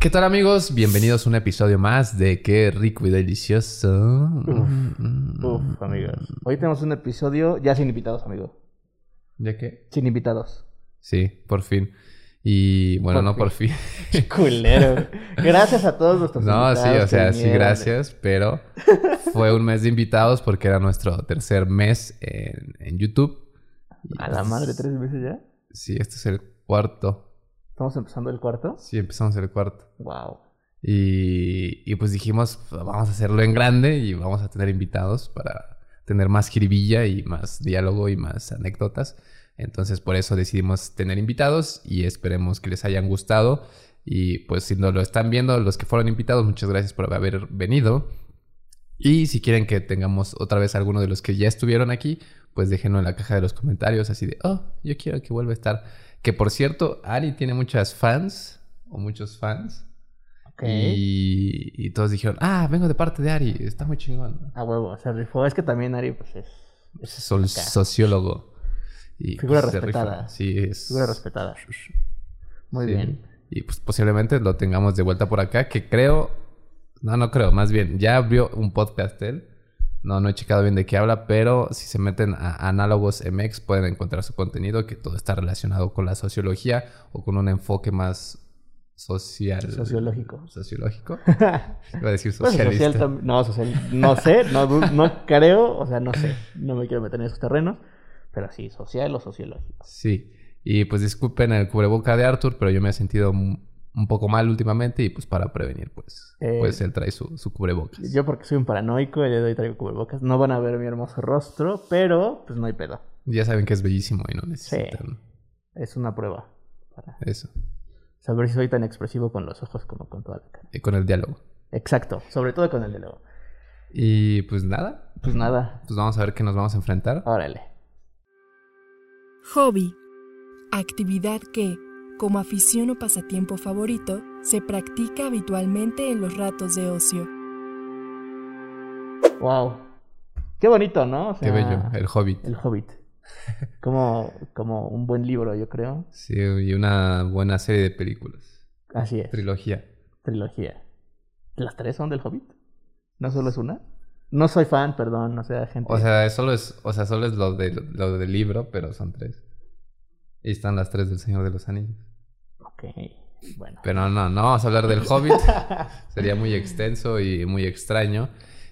¿Qué tal amigos? Bienvenidos a un episodio más de Qué rico y delicioso. Uf, amigos. Hoy tenemos un episodio ya sin invitados, amigo. ¿Ya qué? Sin invitados. Sí, por fin. Y bueno, Por no por fin. Culero. Gracias a todos nuestros No, invitados. sí, o sea, sí, gracias, pero fue un mes de invitados porque era nuestro tercer mes en, en YouTube. A la pues, madre, tres meses ya. Sí, este es el cuarto. Estamos empezando el cuarto. Sí, empezamos el cuarto. Wow. Y, y pues dijimos, vamos a hacerlo en grande y vamos a tener invitados para tener más jiribilla y más diálogo y más anécdotas. Entonces por eso decidimos tener invitados y esperemos que les hayan gustado. Y pues si no lo están viendo, los que fueron invitados, muchas gracias por haber venido. Y si quieren que tengamos otra vez alguno de los que ya estuvieron aquí, pues déjenlo en la caja de los comentarios, así de, oh, yo quiero que vuelva a estar. Que por cierto, Ari tiene muchas fans, o muchos fans. Y, y todos dijeron, ah, vengo de parte de Ari, está muy chingón. A huevo, se rifó. Es que también Ari, pues es. Es sol- sociólogo. Y, Figura pues, se respetada. Sí, es. Figura respetada. Muy Sí. bien. Y pues posiblemente lo tengamos de vuelta por acá, que creo, no, no creo, más bien, ya abrió un podcast él. No, no he checado bien de qué habla, pero si se meten a Análogos MX pueden encontrar su contenido, que todo está relacionado con la sociología o con un enfoque más social. Sociológico. Sociológico. Iba a decir Pues, socialista. social tam- no, social. No sé, no, no creo, o sea, no sé. No me quiero meter en esos terrenos. Pero sí, social o sociológico. Sí, y pues disculpen el cubreboca de Arthur, pero yo me he sentido un, poco mal últimamente y pues para prevenir, pues, Eh, pues él trae su, su cubrebocas. Yo porque soy un paranoico, de hoy traigo cubrebocas. No van a ver mi hermoso rostro, pero pues no hay pedo. Ya saben que es bellísimo y no necesitan Es una prueba para eso. saber si soy tan expresivo con los ojos como con toda la cara. Y con el diálogo. Exacto, sobre todo con el luego. Y pues nada, Pues nada, pues vamos a ver qué nos vamos a enfrentar. órale. Hobby. Actividad que, como afición o pasatiempo favorito, se practica habitualmente en los ratos de ocio. Wow. Qué bonito, ¿no? O Qué bello, el hobbit. El Hobbit. Como, como un buen libro, yo creo. Sí, y una buena serie de películas. Así es. Trilogía. Trilogía. ¿Las tres son del Hobbit? ¿No solo es una? No soy fan, perdón, no sea gente. O sea, solo es, o sea, solo es lo, de, lo del libro, pero son tres. Y están las tres del Señor de los Anillos. Ok, bueno. Pero no, no vamos a hablar del Hobbit. Sería muy extenso y muy extraño.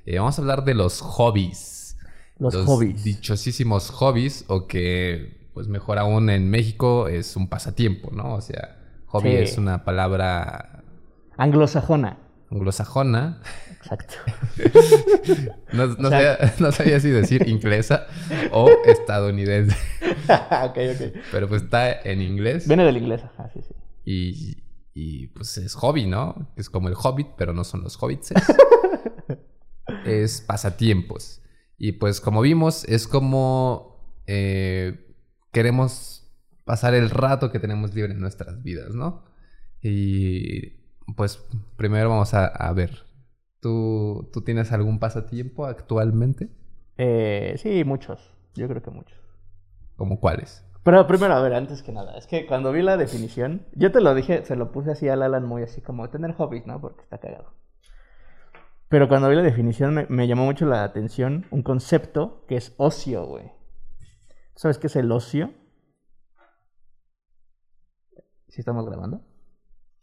Eh, vamos a hablar de los hobbies. Los, hobbies. Dichosísimos hobbies, o que, pues mejor aún en México, es un pasatiempo, ¿no? O sea, hobby Sí. es una palabra Anglosajona. anglosajona. Exacto. No, no O sea- sabía, no sabía si decir inglesa o estadounidense. ok, ok. Pero pues está en inglés. Viene del inglés, ajá, sí, sí. Y, y, pues es hobby, ¿no? Es como el hobbit, pero no son los hobbits. es pasatiempos. Y pues como vimos, es como eh, queremos pasar el rato que tenemos libre en nuestras vidas, ¿no? Y pues primero vamos a, a ver. ¿Tú, ¿Tú tienes algún pasatiempo actualmente? Eh, sí, muchos. Yo creo que muchos. ¿Como cuáles? Pero primero, a ver, antes que nada, es que cuando vi la definición, yo te lo dije, se lo puse así al Alan muy así como tener hobbies, ¿no? Porque está cagado. Pero cuando vi la definición me, llamó mucho la atención un concepto que es ocio, güey. ¿Sabes qué es el ocio? ¿Sí estamos grabando?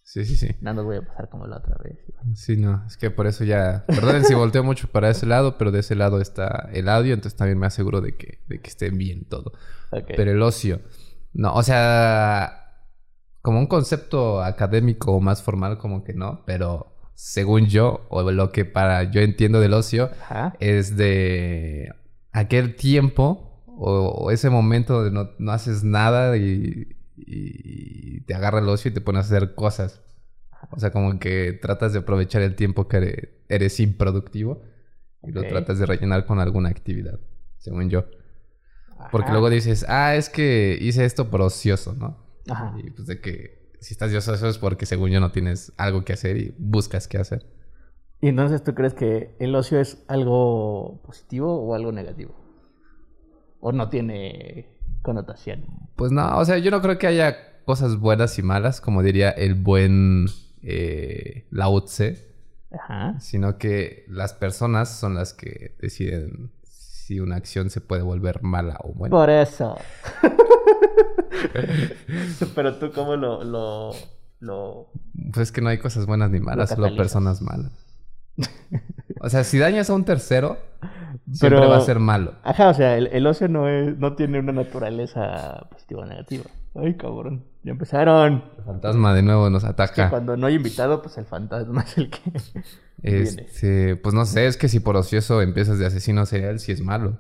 Sí, sí, sí. No nos voy a pasar como la otra vez. Sí, no, es que por eso ya. Perdonen si volteo mucho para ese lado, pero de ese lado está el audio, entonces también me aseguro de que, de que esté bien todo. Ok. Pero el ocio. No, o sea, como un concepto académico o más formal, como que no, pero según yo, o lo que para yo entiendo del ocio, Ajá. es de aquel tiempo o, o ese momento de no, no haces nada y, y te agarra el ocio y te pones a hacer cosas. O sea, como que tratas de aprovechar el tiempo que eres, eres improductivo y lo Ok. tratas de rellenar con alguna actividad, según yo. Porque Ajá. luego dices, ah, es que hice esto por ocioso, ¿no? Ajá. Y pues de que si estás de ocioso es porque según yo no tienes algo que hacer y buscas qué hacer. ¿Y entonces tú crees que el ocio es algo positivo o algo negativo? ¿O no tiene connotación? Pues no, o sea, yo no creo que haya cosas buenas y malas, como diría el buen eh, Lao Tse, Ajá. sino que las personas son las que deciden si una acción se puede volver mala o buena. Por eso. Pero tú, ¿cómo lo, lo, lo... Pues es que no hay cosas buenas ni malas, Lo solo personas malas. O sea, si dañas a un tercero, siempre Pero- va a ser malo. Ajá, o sea, el, el ocio no, es, no tiene una naturaleza positiva o negativa. Ay, cabrón. Ya empezaron. El fantasma de nuevo nos Que ataca. cuando no hay invitado, pues el fantasma es el que viene. Este, pues no sé, es que si por ocioso empiezas de asesino serial, sí es malo.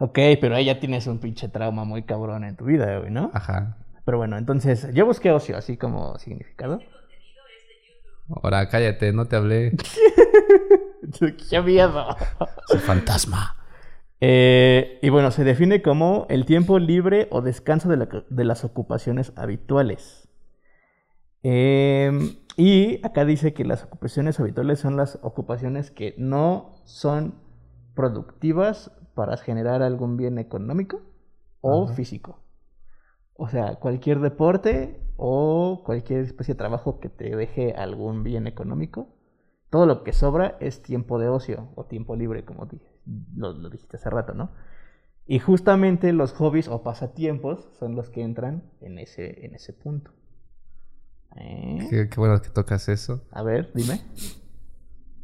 Ok, pero ahí ya tienes un pinche trauma muy cabrón en tu vida, güey, ¿no? Ajá. Pero bueno, entonces yo busqué ocio así como significado. Ahora cállate, no te hablé. ¡Qué miedo! Soy fantasma. Eh, y bueno, se define como el tiempo libre o descanso de, la- de las ocupaciones habituales. Eh, y acá dice que las ocupaciones habituales son las ocupaciones que no son productivas para generar algún bien económico o Ajá. físico. O sea, cualquier deporte o cualquier especie de trabajo que te deje algún bien económico, todo lo que sobra es tiempo de ocio o tiempo libre, como lo dijiste hace rato, ¿no? Y justamente los hobbies o pasatiempos son los que entran en ese, en ese punto. ¿Eh? Qué, qué bueno que tocas eso. A ver, dime.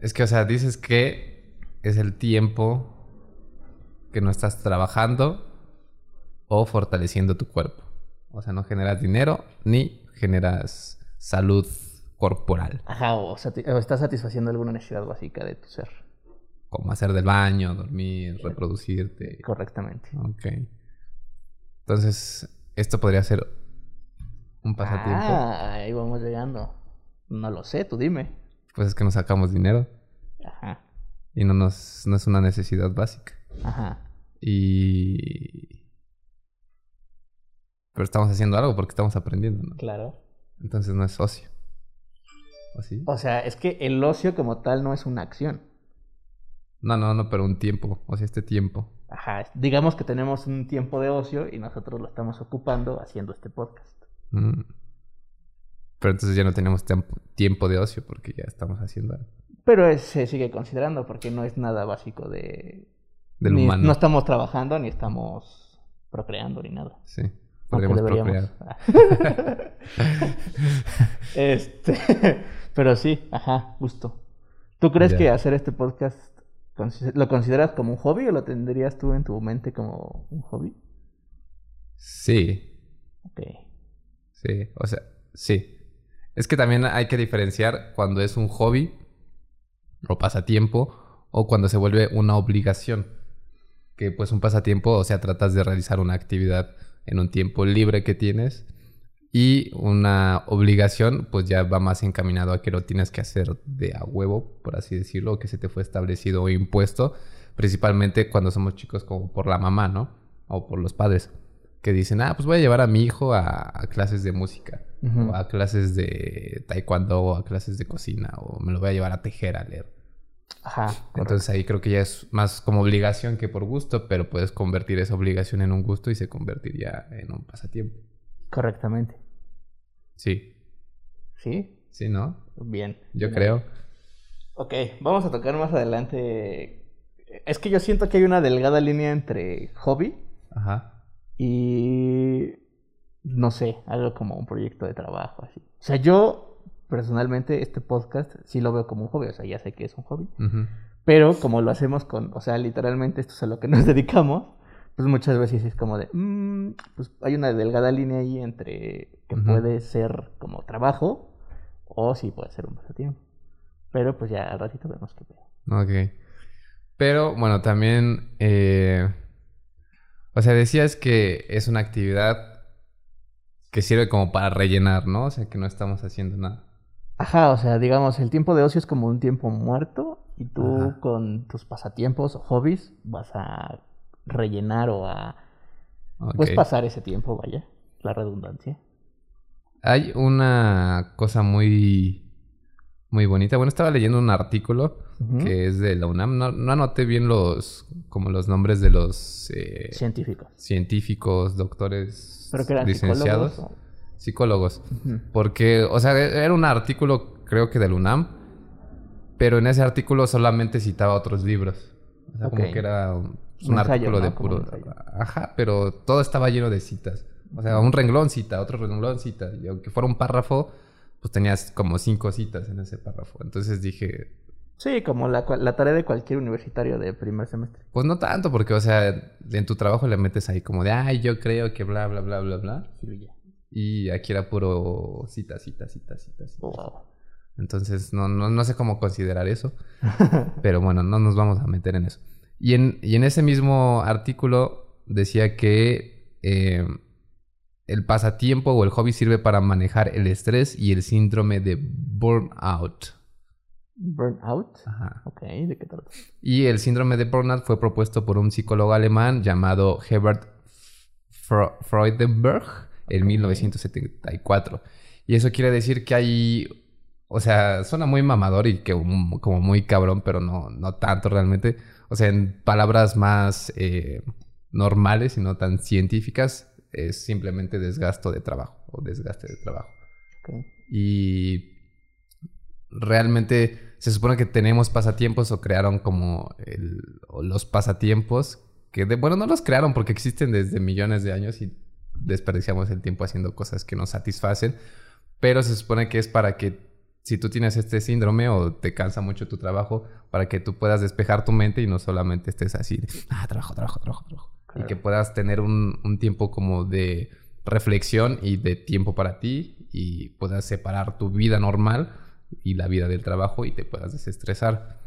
Es que, o sea, dices que es el tiempo que no estás trabajando o fortaleciendo tu cuerpo. O sea, no generas dinero ni generas salud corporal. Ajá, o, o estás satisfaciendo alguna necesidad básica de tu ser. Como hacer del baño, dormir, reproducirte. Correctamente. Ok. Entonces, esto podría ser un pasatiempo. Ah, ahí vamos llegando. No lo sé, tú dime. Pues es que nos sacamos dinero Ajá, y no, nos, no es una necesidad básica. ajá. Y... Pero estamos haciendo algo porque estamos aprendiendo, ¿no? Claro. Entonces no es ocio. ¿O sí? O sea, es que el ocio como tal no es una acción. No, no, no, pero un tiempo. O sea, este tiempo. Ajá, digamos que tenemos un tiempo de ocio y nosotros lo estamos ocupando haciendo este podcast. Mm. Pero entonces ya no tenemos tiempo, de ocio porque ya estamos haciendo algo. Pero se sigue considerando porque no es nada básico de... Del ni- humano. No estamos trabajando ni estamos procreando ni nada. Sí. Podríamos deberíamos. procrear. este, pero sí, ajá, justo. ¿Tú crees Ya. que hacer este podcast lo consideras como un hobby o lo tendrías tú en tu mente como un hobby? Sí, Ok. sí. O sea, sí. Es que también hay que diferenciar cuando es un hobby o pasatiempo o cuando se vuelve una obligación. Que pues un pasatiempo, o sea, tratas de realizar una actividad en un tiempo libre que tienes y una obligación pues ya va más encaminado a que lo tienes que hacer de a huevo, por así decirlo, o que se te fue establecido o impuesto, principalmente cuando somos chicos como por la mamá, ¿no? O por los padres, que dicen, ah, pues voy a llevar a mi hijo a, a clases de música, o a clases de taekwondo, o a clases de cocina, o me lo voy a llevar a tejer, a leer. Ajá. Entonces ahí creo que ya es más como obligación que por gusto, pero puedes convertir esa obligación en un gusto y se convertiría en un pasatiempo. Correctamente. Sí, ¿Sí? sí, ¿no? Bien. Yo Bien. creo. Ok, vamos a tocar más adelante. Es que yo siento que hay una delgada línea entre hobby Ajá. y no sé, algo como un proyecto de trabajo así. O sea, yo personalmente este podcast sí lo veo como un hobby, o sea, ya sé que es un hobby, pero como lo hacemos con, o sea, literalmente esto es a lo que nos dedicamos, pues muchas veces es como de, mm, pues hay una delgada línea ahí entre que puede ser como trabajo o sí puede ser un pasatiempo. Pero pues ya al ratito vemos qué pedo. Ok. Pero bueno, también... eh, O sea, decías que es una actividad que sirve como para rellenar, ¿no? O sea, que no estamos haciendo nada. Ajá, o sea, digamos, el tiempo de ocio es como un tiempo muerto y tú Ajá. con tus pasatiempos o hobbies vas a rellenar o a pues pasar ese tiempo, vaya, la redundancia. Hay una cosa muy... Muy bonita. Bueno, estaba leyendo un artículo que es de la UNAM. No, no anoté bien los... como los nombres de los... eh, Científicos. científicos, doctores, Pero que eran licenciados. psicólogos. o- psicólogos. Porque, o sea, era un artículo, creo que del UNAM, pero en ese artículo solamente citaba otros libros. O sea, como que era un, Un un ensayo, artículo ¿no? de puro. Ajá, pero todo estaba lleno de citas. O sea, un renglón cita, otro renglón cita. Y aunque fuera un párrafo, pues tenías como cinco citas en ese párrafo. Entonces dije, Sí, como la, tarea de cualquier universitario de primer semestre. pues no tanto, porque, o sea, en tu trabajo le metes ahí como de, ay, yo creo que bla, bla, bla, bla, bla. Y aquí era puro cita, cita, cita, cita, cita. Wow. Entonces, no, no, no sé cómo considerar eso. Pero bueno, no nos vamos a meter en eso. Y en, y en ese mismo artículo decía que eh, el pasatiempo o el hobby sirve para manejar el estrés y el síndrome de burnout. Burnout. Ajá. Ok, ¿de qué trata? Y el síndrome de burnout fue propuesto por un psicólogo alemán llamado Herbert Freudenberg en 1974. Y eso quiere decir que hay, o sea, suena muy mamador y que como muy cabrón, pero no, no tanto realmente. O sea, en palabras más eh, normales y no tan científicas, es simplemente desgasto de trabajo o desgaste de trabajo. Y realmente se supone que tenemos pasatiempos o crearon como el- o los pasatiempos que, de, bueno, no los crearon porque existen desde millones de años y desperdiciamos el tiempo haciendo cosas que nos satisfacen, pero se supone que es para que si tú tienes este síndrome o te cansa mucho tu trabajo, para que tú puedas despejar tu mente y no solamente estés así, de, ah, trabajo, trabajo, trabajo, trabajo. Y que puedas tener un, un tiempo como de reflexión y de tiempo para ti y puedas separar tu vida normal y la vida del trabajo y te puedas desestresar.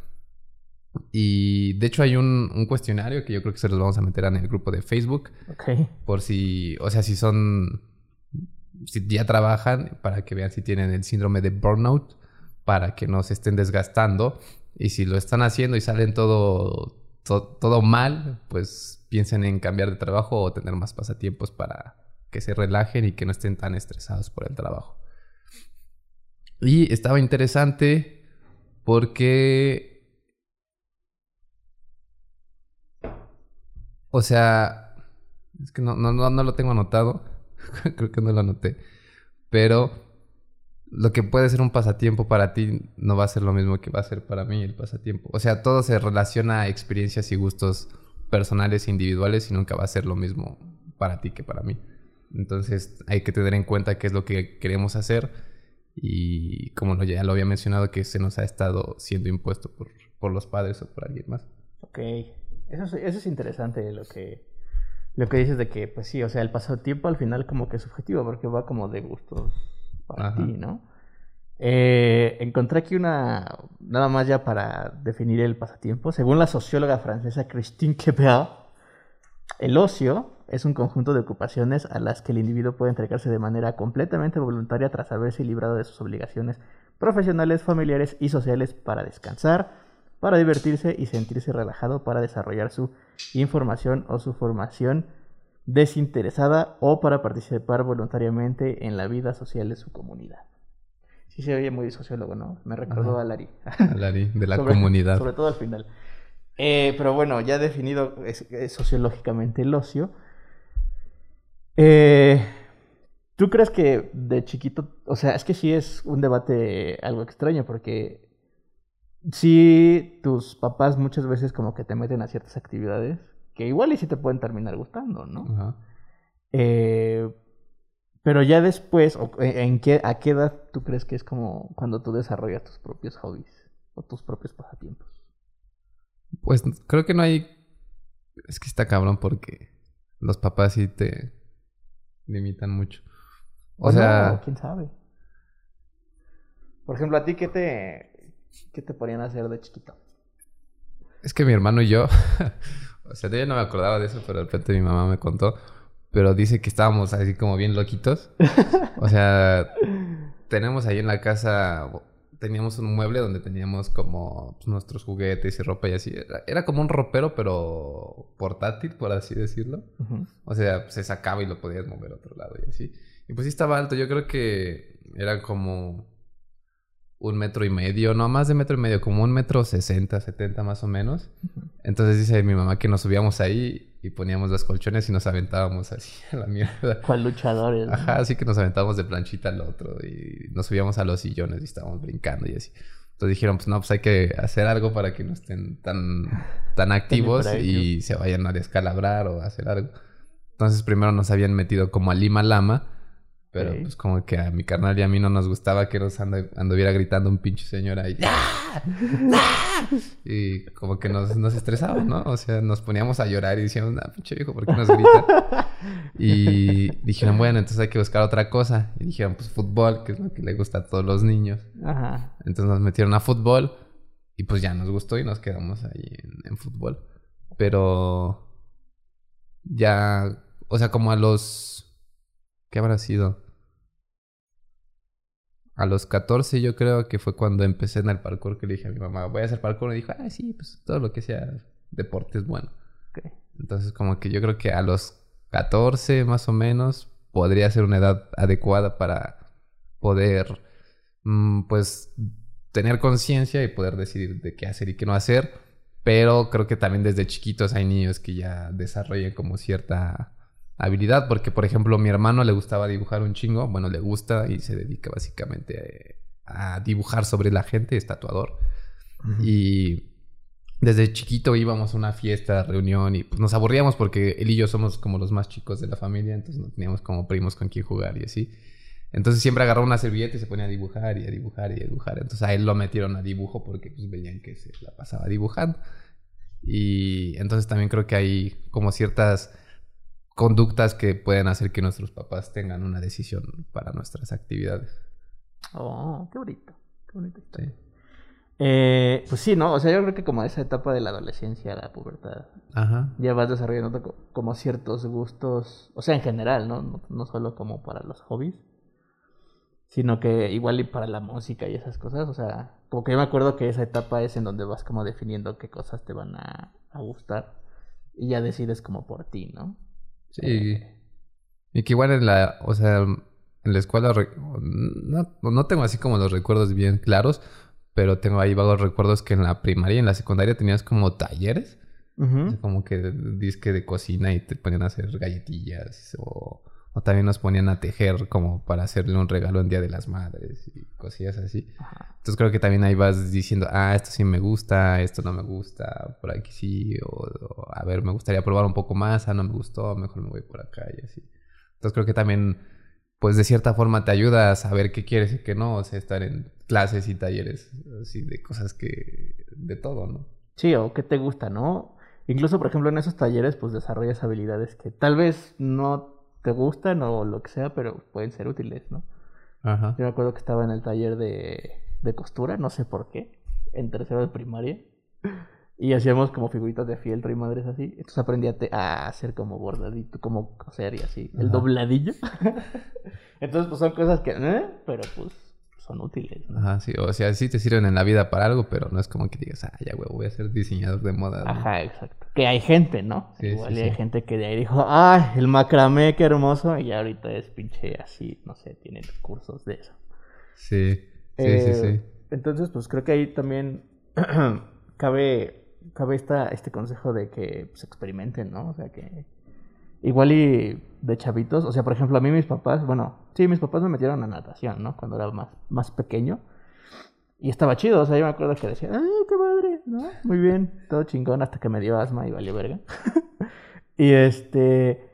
Y de hecho hay un, un cuestionario que yo creo que se los vamos a meter en el grupo de Facebook Ok. por si, o sea, si son, si ya trabajan, para que vean si tienen el síndrome de burnout, para que no se estén desgastando. Y si lo están haciendo y salen todo, to- todo mal, pues piensen en cambiar de trabajo o tener más pasatiempos para que se relajen y que no estén tan estresados por el trabajo. Y estaba interesante porque O sea, es que no, no, no, no lo tengo anotado. Creo que no lo anoté. Pero lo que puede ser un pasatiempo para ti no va a ser lo mismo que va a ser para mí el pasatiempo. O sea, todo se relaciona a experiencias y gustos personales e individuales y nunca va a ser lo mismo para ti que para mí. Entonces hay que tener en cuenta qué es lo que queremos hacer y como ya lo había mencionado que se nos ha estado siendo impuesto por, por los padres o por alguien más. Ok. Eso es, eso es interesante lo que, lo que dices de que, pues sí, o sea, el pasatiempo al final como que es subjetivo porque va como de gustos para Ajá. ti, ¿no? Eh, encontré aquí una, nada más ya para definir el pasatiempo. Según la socióloga francesa Christine Quebert, el ocio es un conjunto de ocupaciones a las que el individuo puede entregarse de manera completamente voluntaria tras haberse librado de sus obligaciones profesionales, familiares y sociales para descansar, para divertirse y sentirse relajado para desarrollar su información o su formación desinteresada o para participar voluntariamente en la vida social de su comunidad. Sí se oye muy sociólogo, ¿no? Me recordó Ajá. a Larry. Lari, de la Sobre- comunidad. Sobre todo al final. Eh, pero bueno, ya definido es- es sociológicamente el ocio. eh, ¿Tú crees que de chiquito, o sea, es que sí es un debate algo extraño porque sí tus papás muchas veces como que te meten a ciertas actividades que igual y sí te pueden terminar gustando, ¿no? Ajá. Eh, pero ya después, o- ¿en qué, ¿a qué edad tú crees que es como cuando tú desarrollas tus propios hobbies o tus propios pasatiempos? Pues creo que no hay. Es que está cabrón porque los papás sí te limitan mucho. O O sea, no, quién sabe. Por ejemplo, a ti qué te qué te ponían a hacer de chiquito? es que mi hermano y yo. o sea, yo no me acordaba de eso, pero de repente mi mamá me contó. Pero dice que estábamos así como bien loquitos. O sea, tenemos ahí en la casa. Teníamos un mueble donde teníamos como pues, nuestros juguetes y ropa y así. Era, era como un ropero, pero portátil, por así decirlo. O sea, se sacaba y lo podías mover a otro lado y así. Y pues sí estaba alto. Yo creo que era como un metro y medio, no más de metro y medio, como un metro sesenta, setenta más o menos. Entonces dice mi mamá que nos subíamos ahí y poníamos los colchones y nos aventábamos así a la mierda. ¿Cuál luchadores? ¿no? Ajá, así que nos aventábamos de planchita al otro y nos subíamos a los sillones y estábamos brincando y así. Entonces dijeron, pues no, pues hay que hacer algo para que no estén tan, tan activos y se vayan a descalabrar o a hacer algo. Entonces primero nos habían metido como a Lima Lama, pero pues como que a mi carnal y a mí no nos gustaba que nos anduviera gritando un pinche señor ahí. ¡Ah! ¡Ah! Y como que nos, nos estresaba, ¿no? O sea, nos poníamos a llorar y decíamos, nah, pinche viejo, ¿por qué nos grita? Y dijeron, bueno, entonces hay que buscar otra cosa. Y dijeron, pues fútbol, que es lo que le gusta a todos los niños. Ajá. Entonces nos metieron a fútbol y pues ya nos gustó y nos quedamos ahí en, en fútbol. Pero ya, o sea, como a los... ¿Qué habrá sido? A los 14 yo creo que fue cuando empecé en el parkour que le dije a mi mamá, voy a hacer parkour. Y dijo, ah, sí, pues todo lo que sea deporte es bueno. Entonces como que yo creo que a los 14 más o menos podría ser una edad adecuada para poder mm, pues tener conciencia y poder decidir de qué hacer y qué no hacer. Pero creo que también desde chiquitos hay niños que ya desarrollan como cierta habilidad. Porque por ejemplo mi hermano le gustaba dibujar un chingo. Bueno, le gusta y se dedica básicamente a, a dibujar sobre la gente, es tatuador. Y desde chiquito íbamos a una fiesta, reunión y pues nos aburríamos porque él y yo somos como los más chicos de la familia, entonces no teníamos como primos con quien jugar y así. Entonces siempre agarraba una servilleta y se ponía a dibujar y a dibujar y a dibujar. Entonces a él lo metieron a dibujo porque pues veían que se la pasaba dibujando. Y entonces también creo que hay como ciertas conductas que pueden hacer que nuestros papás tengan una decisión para nuestras actividades. Oh, qué bonito. Qué bonito. Sí. Eh, pues sí, ¿no? O sea, yo creo que como esa etapa de la adolescencia, la pubertad, Ajá. ya vas desarrollando co- como ciertos gustos, o sea, en general, ¿no? No, no solo como para los hobbies, sino que igual y para la música y esas cosas, o sea, como que yo me acuerdo que esa etapa es en donde vas como definiendo qué cosas te van a, a gustar y ya decides como por ti, ¿no? Sí. Y que igual en la, o sea, en la escuela no, no tengo así como los recuerdos bien claros, pero tengo ahí vagos recuerdos que en la primaria y en la secundaria tenías como talleres, como que disque de cocina y te ponían a hacer galletillas o, o también nos ponían a tejer como para hacerle un regalo en Día de las Madres y cosillas así. Ajá. Entonces creo que también ahí vas diciendo, ah, esto sí me gusta, esto no me gusta, por aquí sí, o, o, a ver, me gustaría probar un poco más, ah, no me gustó, mejor me voy por acá y así. Entonces creo que también, pues de cierta forma te ayuda a saber qué quieres y qué no, o sea, estar en clases y talleres así de cosas que, de todo, ¿no? Sí, o qué te gusta, ¿no? Incluso, por ejemplo, en esos talleres, pues desarrollas habilidades que tal vez no te gustan o lo que sea, pero pueden ser útiles, ¿no? Ajá. Yo me acuerdo que estaba en el taller de, de costura, no sé por qué, en tercero de primaria. Y hacíamos como figuritas de fieltro y madres así. Entonces aprendí a, te- a hacer como bordadito, como coser y así. El dobladillo. Entonces, pues son cosas que, ¿eh? Pero pues son útiles, ¿no? Ajá, sí, o sea, sí te sirven en la vida para algo, pero no es como que digas, ah, ya, güey, voy a ser diseñador de moda. ¿no? Ajá, exacto. Que hay gente, ¿no? Sí, Igual sí, hay sí. gente que de ahí dijo, ¡ay, el macramé, qué hermoso! Y ahorita es pinche así, no sé, tienen cursos de eso. Sí, sí, Eh, sí, sí. Entonces, pues creo que ahí también cabe, cabe esta, este consejo de que se experimenten, ¿no? O sea, que igual y de chavitos, o sea, por ejemplo, a mí mis papás, bueno, sí, mis papás me metieron a natación, ¿no? Cuando era más, más pequeño. Y estaba chido, o sea, yo me acuerdo que decía, ¡ay, qué madre! ¿no? Muy bien, todo chingón, hasta que me dio asma y valió verga. y este.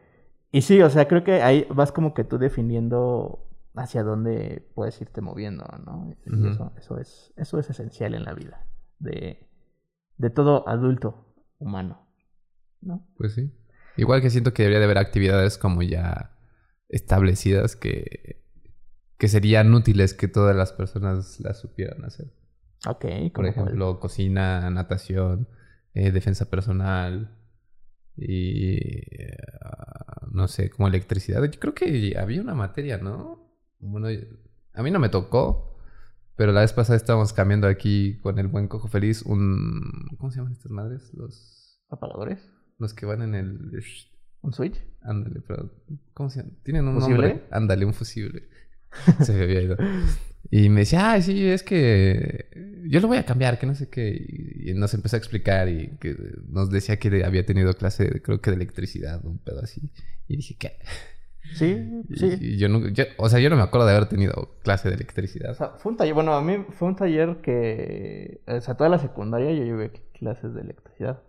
Y sí, o sea, creo que ahí vas como que tú definiendo hacia dónde puedes irte moviendo, ¿no? Y eso, eso, es, eso es esencial en la vida de, de todo adulto humano, ¿no? Pues sí. Igual que siento que debería de haber actividades como ya establecidas que, que serían útiles que todas las personas las supieran hacer. Ok, Por ejemplo, cocina, natación, eh, defensa personal y eh, no sé, como electricidad. Yo creo que había una materia, ¿no? Bueno, a mí no me tocó, pero la vez pasada estábamos cambiando aquí con el buen Cojo Feliz un... ¿Cómo se llaman estas madres? Los, apagadores, los que van en el... un switch. Ándale, pero... ¿Cómo se llama? Tienen un ¿Fusible? nombre. Ándale, un fusible. se me había ido. Y me decía, ah, sí, es que yo lo voy a cambiar, que no sé qué. Y nos empezó a explicar y que nos decía que había tenido clase, creo que de electricidad, un pedo así. Y dije, ¿qué? Sí, sí. Y yo yo- o sea, yo no me acuerdo de haber tenido clase de electricidad. O sea, fue un taller, bueno, a mí fue un taller que, o sea, toda la secundaria yo llevé clases de electricidad.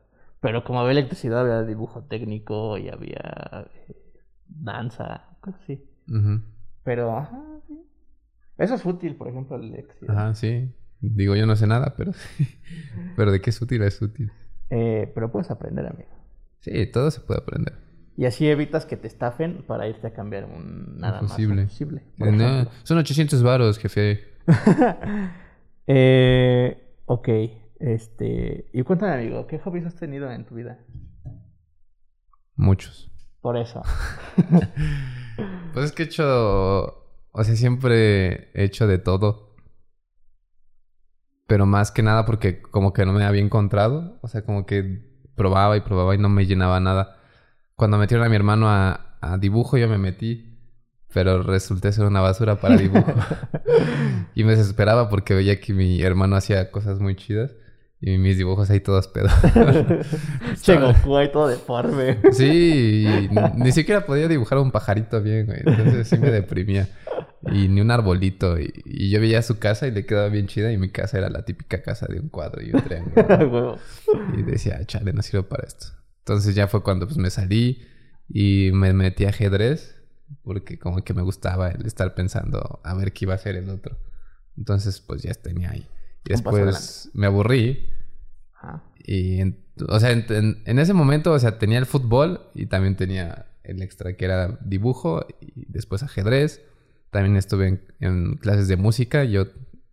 Pero como había electricidad, había dibujo técnico y había eh, danza, cosas así. Pero, ajá, sí. Eso es útil, por ejemplo, la electricidad. Ajá, sí. Digo, yo no sé nada, pero pero de qué es útil es útil. Eh, pero puedes aprender, amigo. Sí, todo se puede aprender. Y así evitas que te estafen para irte a cambiar un nada fusible. más fusible. por No, son 800 varos, jefe. eh, ok, este... Y cuéntame, amigo, ¿qué hobbies has tenido en tu vida? Muchos. Por eso. Pues es que he hecho, o sea, siempre he hecho de todo. Pero más que nada porque como que no me había encontrado. O sea, como que probaba y probaba y no me llenaba nada. Cuando metieron a mi hermano a, a dibujo yo me metí. Pero resulté ser una basura para dibujo. y me desesperaba porque veía que mi hermano hacía cosas muy chidas. Y mis dibujos ahí todos pedos. che, Goku ahí todo deforme. Sí, y ni siquiera podía dibujar un pajarito bien, güey. Entonces sí me deprimía. Y ni un arbolito. Y, y yo veía su casa y le quedaba bien chida. Y mi casa era la típica casa de un cuadro y un triángulo. Y decía, chale, no sirvo para esto. Entonces ya fue cuando pues me salí y me metí a ajedrez. Porque como que me gustaba el estar pensando a ver qué iba a hacer el otro. Entonces pues ya tenía ahí. Y después me aburrí Ajá. y, en- o sea, en, en- ese momento, o sea, tenía el fútbol y también tenía el extra que era dibujo y después ajedrez. También estuve en, en clases de música. Yo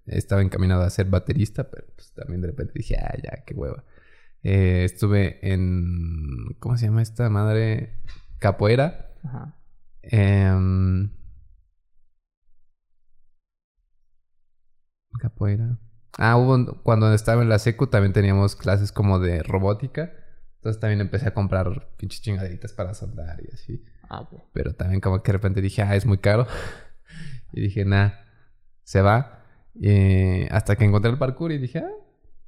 estaba encaminado a ser baterista, pero pues también de repente dije, ah, ya, qué hueva. Eh, estuve en, ¿cómo se llama esta madre? Capoeira. Ajá. Em, Capoeira. Ah, hubo cuando estaba en la secu también teníamos clases como de robótica. Entonces también empecé a comprar pinches chingaderitas para soldar y así. Ah, ok. Pero también como que de repente dije, ah, es muy caro. y dije, nah, se va. Eh, hasta que encontré el parkour y dije, ah,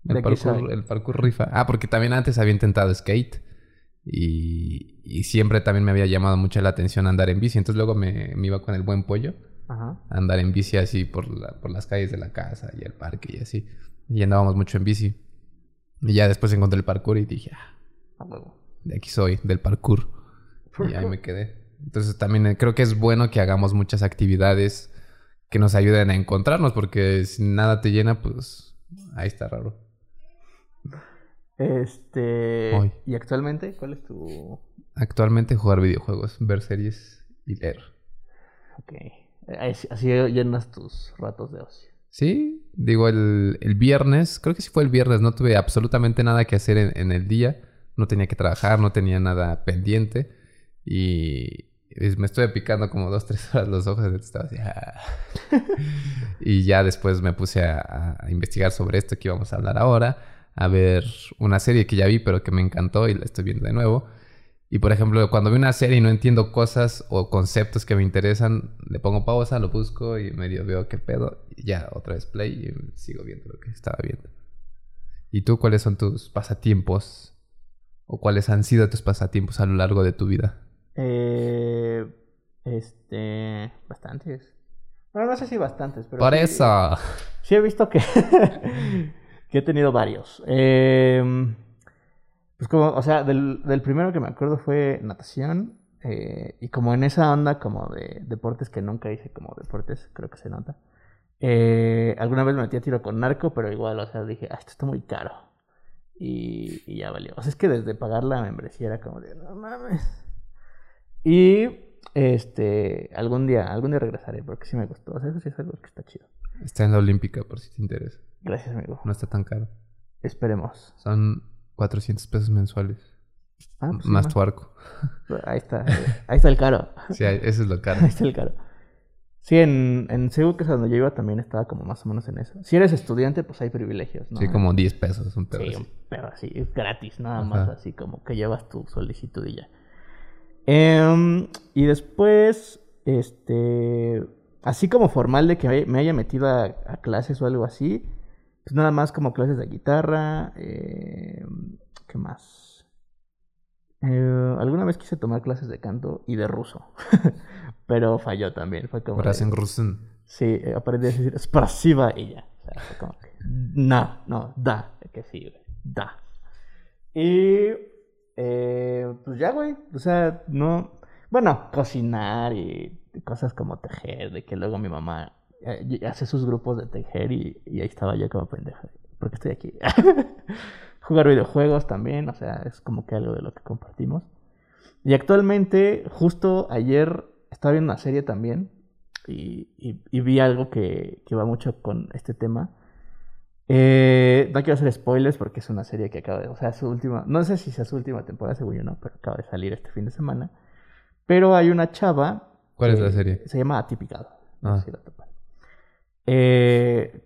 el parkour, el parkour rifa. Ah, porque también antes había intentado skate. Y, y siempre también me había llamado mucho la atención andar en bici. Entonces luego me, me iba con el buen pollo Ajá. andar en bici así por, la- por las calles de la casa y el parque y así. Y andábamos mucho en bici. Y ya después encontré el parkour y dije, ah, de aquí soy, del parkour. Y ahí me quedé. Entonces también eh, creo que es bueno que hagamos muchas actividades que nos ayuden a encontrarnos, porque si nada te llena, pues ahí está raro. Este. Hoy. ¿Y actualmente cuál es tu. Actualmente jugar videojuegos, ver series y leer. Ok. Así, llenas tus ratos de ocio. Sí, digo, el, el viernes, creo que sí fue el viernes, no tuve absolutamente nada que hacer en, en el día. No tenía que trabajar, no tenía nada pendiente. Y me estuve picando como dos, tres horas los ojos. Estaba así, ah. y ya después me puse a investigar sobre esto que íbamos a hablar ahora. A ver una serie que ya vi, pero que me encantó y la estoy viendo de nuevo. Y por ejemplo, cuando veo una serie y no entiendo cosas o conceptos que me interesan, le pongo pausa, lo busco y medio veo qué pedo. Y ya, otra vez play y sigo viendo lo que estaba viendo. ¿Y tú cuáles son tus pasatiempos? ¿O cuáles han sido tus pasatiempos a lo largo de tu vida? Eh, este. Bastantes. Bueno, no sé si bastantes, pero. Por sí- eso. Sí he visto que. que he tenido varios. Eh, pues como, o sea, del, del primero que me acuerdo fue natación. eh, y como en esa onda como de deportes que nunca hice como deportes, creo que se nota. Eh, alguna vez me metí a tiro con narco, pero igual, o sea, dije, ah, esto está muy caro. Y, y ya valió. O sea, es que desde pagar la membresía era como de, no mames. Y este, algún día, algún día regresaré porque sí me gustó. O sea, eso sí es algo que está chido. Está en la Olímpica, por si te interesa. Gracias, amigo. No está tan caro. Esperemos. Son 400 pesos mensuales. Ah, pues más más. tu arco. Ahí está, eh, ahí está el caro. Sí, eso es lo caro. Ahí está el caro. Sí, en, en Seúl, que es donde yo iba, también estaba como más o menos en eso. Si eres estudiante, pues hay privilegios, ¿no? Sí, como 10 pesos, un pedo Sí, así. un pedo así, es gratis, nada Ajá. más así como que llevas tu solicitud y ya. Em, y después, este, así como formal de que me haya metido a, a clases o algo así, pues nada más como clases de guitarra, eh, ¿qué más? Eh, alguna vez quise tomar clases de canto y de ruso, pero falló también. Fue como. Ahora en ruso. Sí, eh, aprendí a decir expresiva y ya. O sea, fue como que. No, no, da, que sí, da. Y. Eh, pues ya, güey. O sea, no. Bueno, cocinar y cosas como tejer, de que luego mi mamá hace sus grupos de tejer y, y ahí estaba yo como pendeja. Porque estoy aquí. Jugar videojuegos también, o sea, es como que algo de lo que compartimos. Y actualmente, justo ayer estaba viendo una serie también y, y, y vi algo que, que, va mucho con este tema. Eh, no quiero hacer spoilers porque es una serie que acaba de... O sea, su última... No sé si sea su última temporada, según yo no, pero acaba de salir este fin de semana. Pero hay una chava... ¿Cuál es la serie? Se llama Atypical. No ah. sé si la topan. Eh,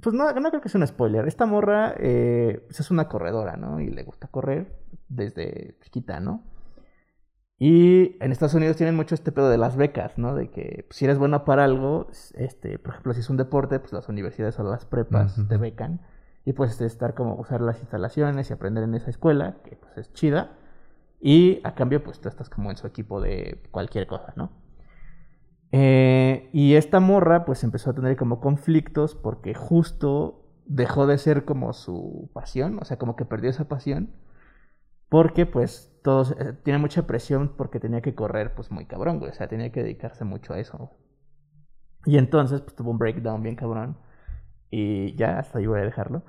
pues no, no creo que sea un spoiler. Esta morra eh, pues es una corredora, ¿no? Y le gusta correr desde chiquita, ¿no? Y en Estados Unidos tienen mucho este pedo de las becas, ¿no? De que pues, si eres buena para algo, este, por ejemplo, si es un deporte, pues las universidades o las prepas te becan. Y puedes estar como usar las instalaciones y aprender en esa escuela, que pues es chida. Y a cambio, pues tú estás como en su equipo de cualquier cosa, ¿no? Eh, y esta morra pues empezó a tener como conflictos porque justo dejó de ser como su pasión, o sea, como que perdió esa pasión, porque pues todos eh, tiene mucha presión porque tenía que correr pues muy cabrón, güey, o sea, tenía que dedicarse mucho a eso. Y entonces pues tuvo un breakdown bien cabrón y ya hasta ahí voy a dejarlo.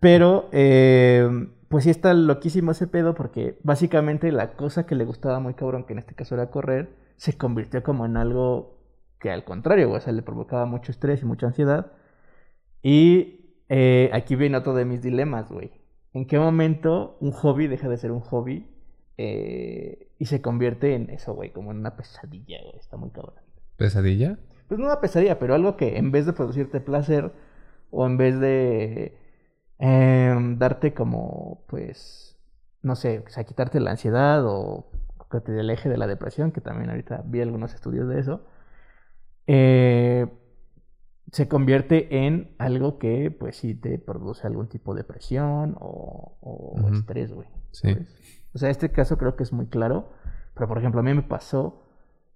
Pero eh, pues sí está loquísimo ese pedo porque básicamente la cosa que le gustaba muy cabrón, que en este caso era correr, se convirtió como en algo que al contrario, o sea, le provocaba mucho estrés y mucha ansiedad. Y eh, aquí viene otro de mis dilemas, güey. ¿En qué momento un hobby deja de ser un hobby eh, y se convierte en eso, güey? Como en una pesadilla, güey. Está muy cabrón. ¿Pesadilla? Pues no una pesadilla, pero algo que en vez de producirte placer o en vez de em, darte como, pues, no sé, o sea, quitarte la ansiedad o que te aleje de la depresión, que también ahorita vi algunos estudios de eso, eh, se convierte en algo que pues sí te produce algún tipo de presión o, estrés, güey. Sí. O sea, este caso creo que es muy claro, pero por ejemplo a mí me pasó,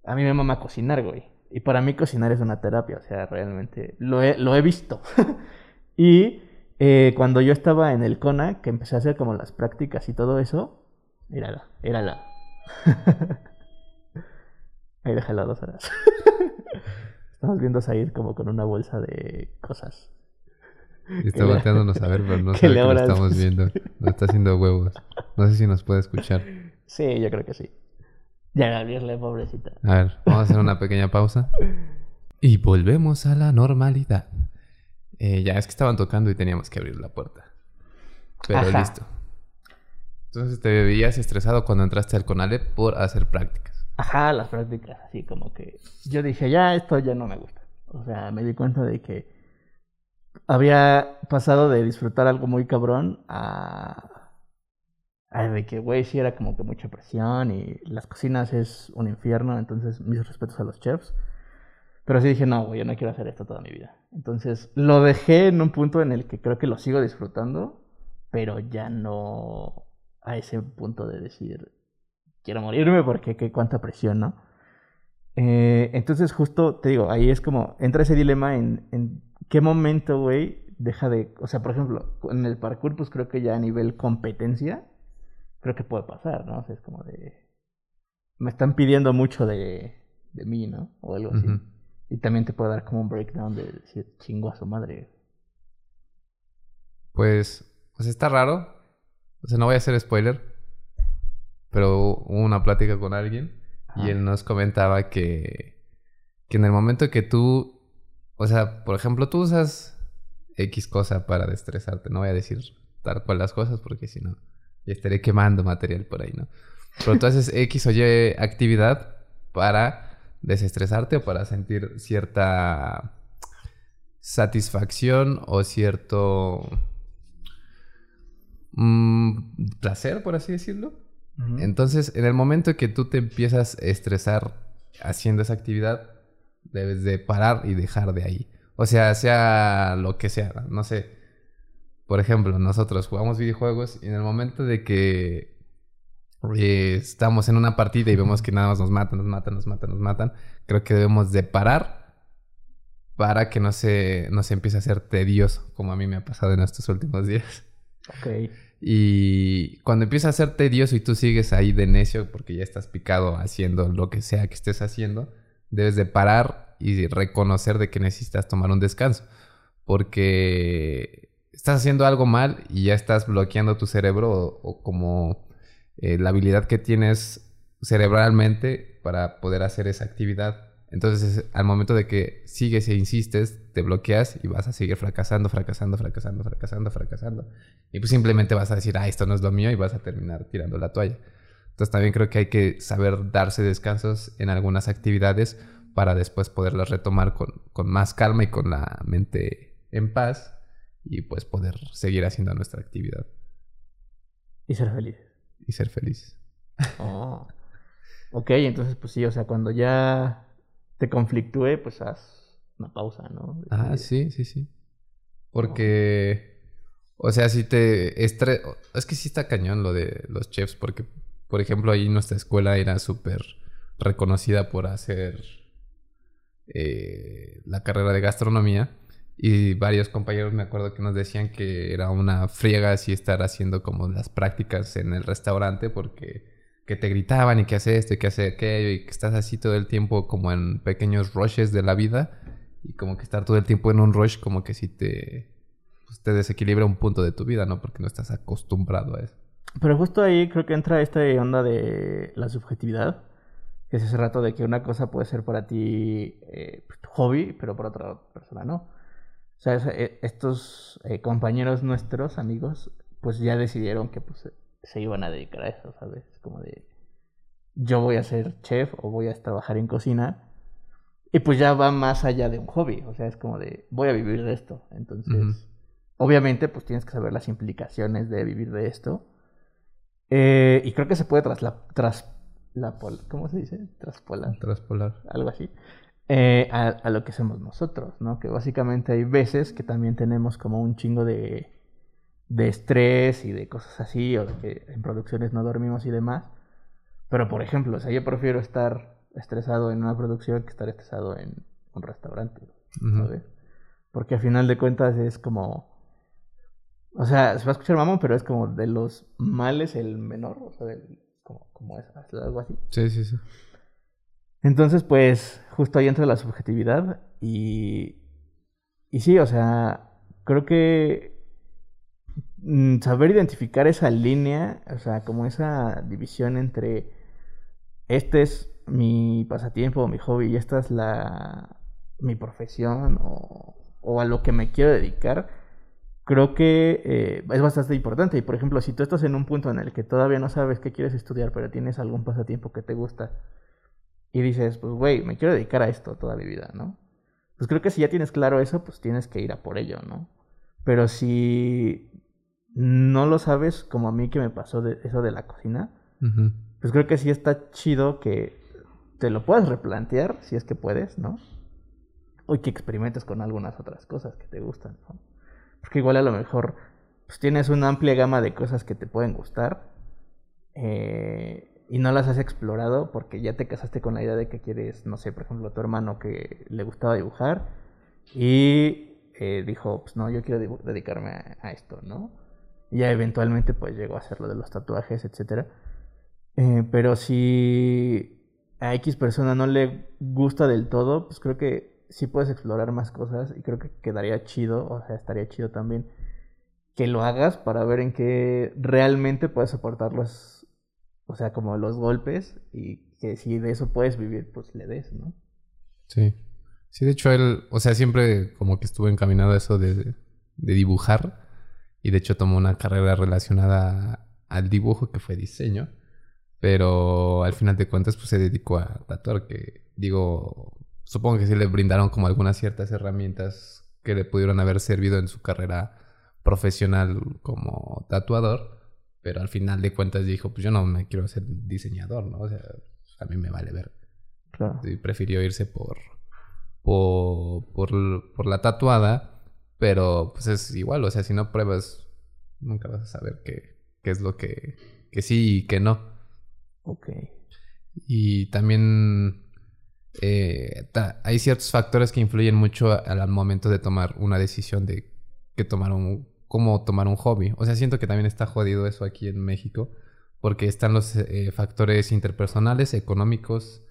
a mí me mama cocinar, güey. Y para mí cocinar es una terapia, o sea, realmente lo he, lo he visto. y eh, cuando yo estaba en el CONA, que empecé a hacer como las prácticas y todo eso, era era la Ahí déjalo dos horas. Estamos viendo a Said como con una bolsa de cosas. está volteándonos a ver, pero no sabe que lo estamos viendo. Nos está haciendo huevos. No sé si nos puede escuchar. Sí, yo creo que sí. Ya abrirle, pobrecita. A ver, vamos a hacer una pequeña pausa. Y volvemos a la normalidad. Eh, ya es que estaban tocando y teníamos que abrir la puerta. Pero listo. Entonces te veías estresado cuando entraste al CONALEP por hacer prácticas. Ajá, las prácticas, así como que yo dije, ya, esto ya no me gusta. O sea, me di cuenta de que había pasado de disfrutar algo muy cabrón a... a de que, güey, sí era como que mucha presión y las cocinas es un infierno, entonces mis respetos a los chefs. Pero sí dije, no, güey, yo no quiero hacer esto toda mi vida. Entonces lo dejé en un punto en el que creo que lo sigo disfrutando, pero ya no a ese punto de decir, quiero morirme porque qué cuánta presión, ¿no? Eh, entonces justo te digo, ahí es como, entra ese dilema en, en qué momento, güey, deja de, o sea, por ejemplo, en el parkour, pues creo que ya a nivel competencia, creo que puede pasar, ¿no? O sea, es como de, me están pidiendo mucho de, de mí, ¿no? O algo así. Y también te puede dar como un breakdown de decir, chingo a su madre. Pues, pues está raro, o sea, no voy a hacer spoiler, pero hubo una plática con alguien y él nos comentaba que, que en el momento que tú, o sea, por ejemplo, tú usas X cosa para destresarte, no voy a decir tal cual las cosas porque si no, ya estaré quemando material por ahí, ¿no? Pero tú haces X o Y actividad para desestresarte o para sentir cierta satisfacción o cierto Mm, placer, por así decirlo. Entonces, en el momento que tú te empiezas a estresar haciendo esa actividad, debes de parar y dejar de ahí. O sea, sea lo que sea, no sé. Por ejemplo, nosotros jugamos videojuegos y en el momento de que eh, estamos en una partida y vemos que nada más nos matan, nos matan, nos matan, nos matan, creo que debemos de parar para que no se, no se empiece a hacer tedioso, como a mí me ha pasado en estos últimos días. Ok. Y cuando empieza a ser tedioso y tú sigues ahí de necio porque ya estás picado haciendo lo que sea que estés haciendo, debes de parar y reconocer de que necesitas tomar un descanso. Porque estás haciendo algo mal y ya estás bloqueando tu cerebro o, como eh, la habilidad que tienes cerebralmente para poder hacer esa actividad. Entonces, al momento de que sigues e insistes, te bloqueas y vas a seguir fracasando, fracasando, fracasando, fracasando, fracasando. Y pues simplemente vas a decir, ah, esto no es lo mío y vas a terminar tirando la toalla. Entonces, también creo que hay que saber darse descansos en algunas actividades para después poderlas retomar con, con más calma y con la mente en paz y pues poder seguir haciendo nuestra actividad. Y ser feliz. Y ser feliz. Oh. Ok, entonces pues sí, o sea, cuando ya te conflictúe, pues haz una pausa, ¿no? Ah, sí, sí, sí. Porque, o sea, si te estre... Es que sí está cañón lo de los chefs, porque, por ejemplo, ahí nuestra escuela era súper reconocida por hacer eh, la carrera de gastronomía. Y varios compañeros me acuerdo que nos decían que era una friega así estar haciendo como las prácticas en el restaurante porque que te gritaban y que hace esto y que hace aquello y que estás así todo el tiempo como en pequeños rushes de la vida y como que estar todo el tiempo en un rush como que si te, pues, te desequilibra un punto de tu vida, ¿no? Porque no estás acostumbrado a eso. Pero justo ahí creo que entra esta onda de la subjetividad que es ese rato de que una cosa puede ser para ti eh, tu hobby, pero para otra persona no. O sea, eh, estos eh, compañeros nuestros, amigos, pues ya decidieron que pues, se iban a dedicar a eso, ¿sabes? Como de, yo voy a ser chef o voy a trabajar en cocina. Y pues ya va más allá de un hobby, o sea, es como de, voy a vivir de esto. Entonces, obviamente, pues tienes que saber las implicaciones de vivir de esto. y creo que se puede trasla tras la ¿cómo se dice? Traspolar. Traspolar. Algo así. Eh, a, lo que somos nosotros, ¿no? Que básicamente hay veces que también tenemos como un chingo de, de estrés y de cosas así, o de que en producciones no dormimos y demás. Pero, por ejemplo, o sea, yo prefiero estar estresado en una producción que estar estresado en un restaurante, ¿sabes? Porque al final de cuentas es como... O sea, se va a escuchar mamón, pero es como de los males el menor, o sea, del, como, es, algo así. Sí, sí, sí. Entonces, pues, justo ahí entra la subjetividad y, y sí, o sea, creo que saber identificar esa línea, o sea, como esa división entre este es mi pasatiempo mi hobby y esta es la mi profesión o, o a lo que me quiero dedicar, creo que eh, es bastante importante. Y por ejemplo, si tú estás en un punto en el que todavía no sabes qué quieres estudiar, pero tienes algún pasatiempo que te gusta, y dices, pues güey, me quiero dedicar a esto toda mi vida, ¿no? Pues creo que si ya tienes claro eso, pues tienes que ir a por ello, ¿no? Pero si no lo sabes, como a mí que me pasó de eso de la cocina, pues creo que sí está chido que te lo puedas replantear, si es que puedes, ¿no? O que experimentes con algunas otras cosas que te gustan, ¿no? Porque igual a lo mejor pues, tienes una amplia gama de cosas que te pueden gustar eh, y no las has explorado porque ya te casaste con la idea de que quieres, no sé, por ejemplo, a tu hermano que le gustaba dibujar y eh, dijo, pues no, yo quiero dedicarme a, esto, ¿no? Y ya eventualmente pues llegó a hacer lo de los tatuajes, etcétera. Eh, pero si a X persona no le gusta del todo, pues creo que sí puedes explorar más cosas y creo que quedaría chido, o sea, estaría chido también que lo hagas para ver en qué realmente puedes soportar los, o sea, como los golpes y que si de eso puedes vivir, pues le des, ¿no? Sí. Sí, de hecho él, o sea, siempre como que estuvo encaminado a eso de, de dibujar y de hecho tomó una carrera relacionada al dibujo que fue diseño, pero al final de cuentas pues se dedicó a tatuar, que digo, supongo que sí le brindaron como algunas ciertas herramientas que le pudieron haber servido en su carrera profesional como tatuador, pero al final de cuentas dijo, pues yo no me quiero ser diseñador, ¿no? O sea, a mí me vale ver. Claro. Y prefirió irse por, por, por, por la tatuada, pero pues es igual, o sea, si no pruebas, nunca vas a saber qué, qué es lo que, que sí y que no. Ok. Y también eh, ta- hay ciertos factores que influyen mucho al, al momento de tomar una decisión de que tomar un, cómo tomar un hobby. O sea, siento que también está jodido eso aquí en México, porque están los eh, factores interpersonales, económicos,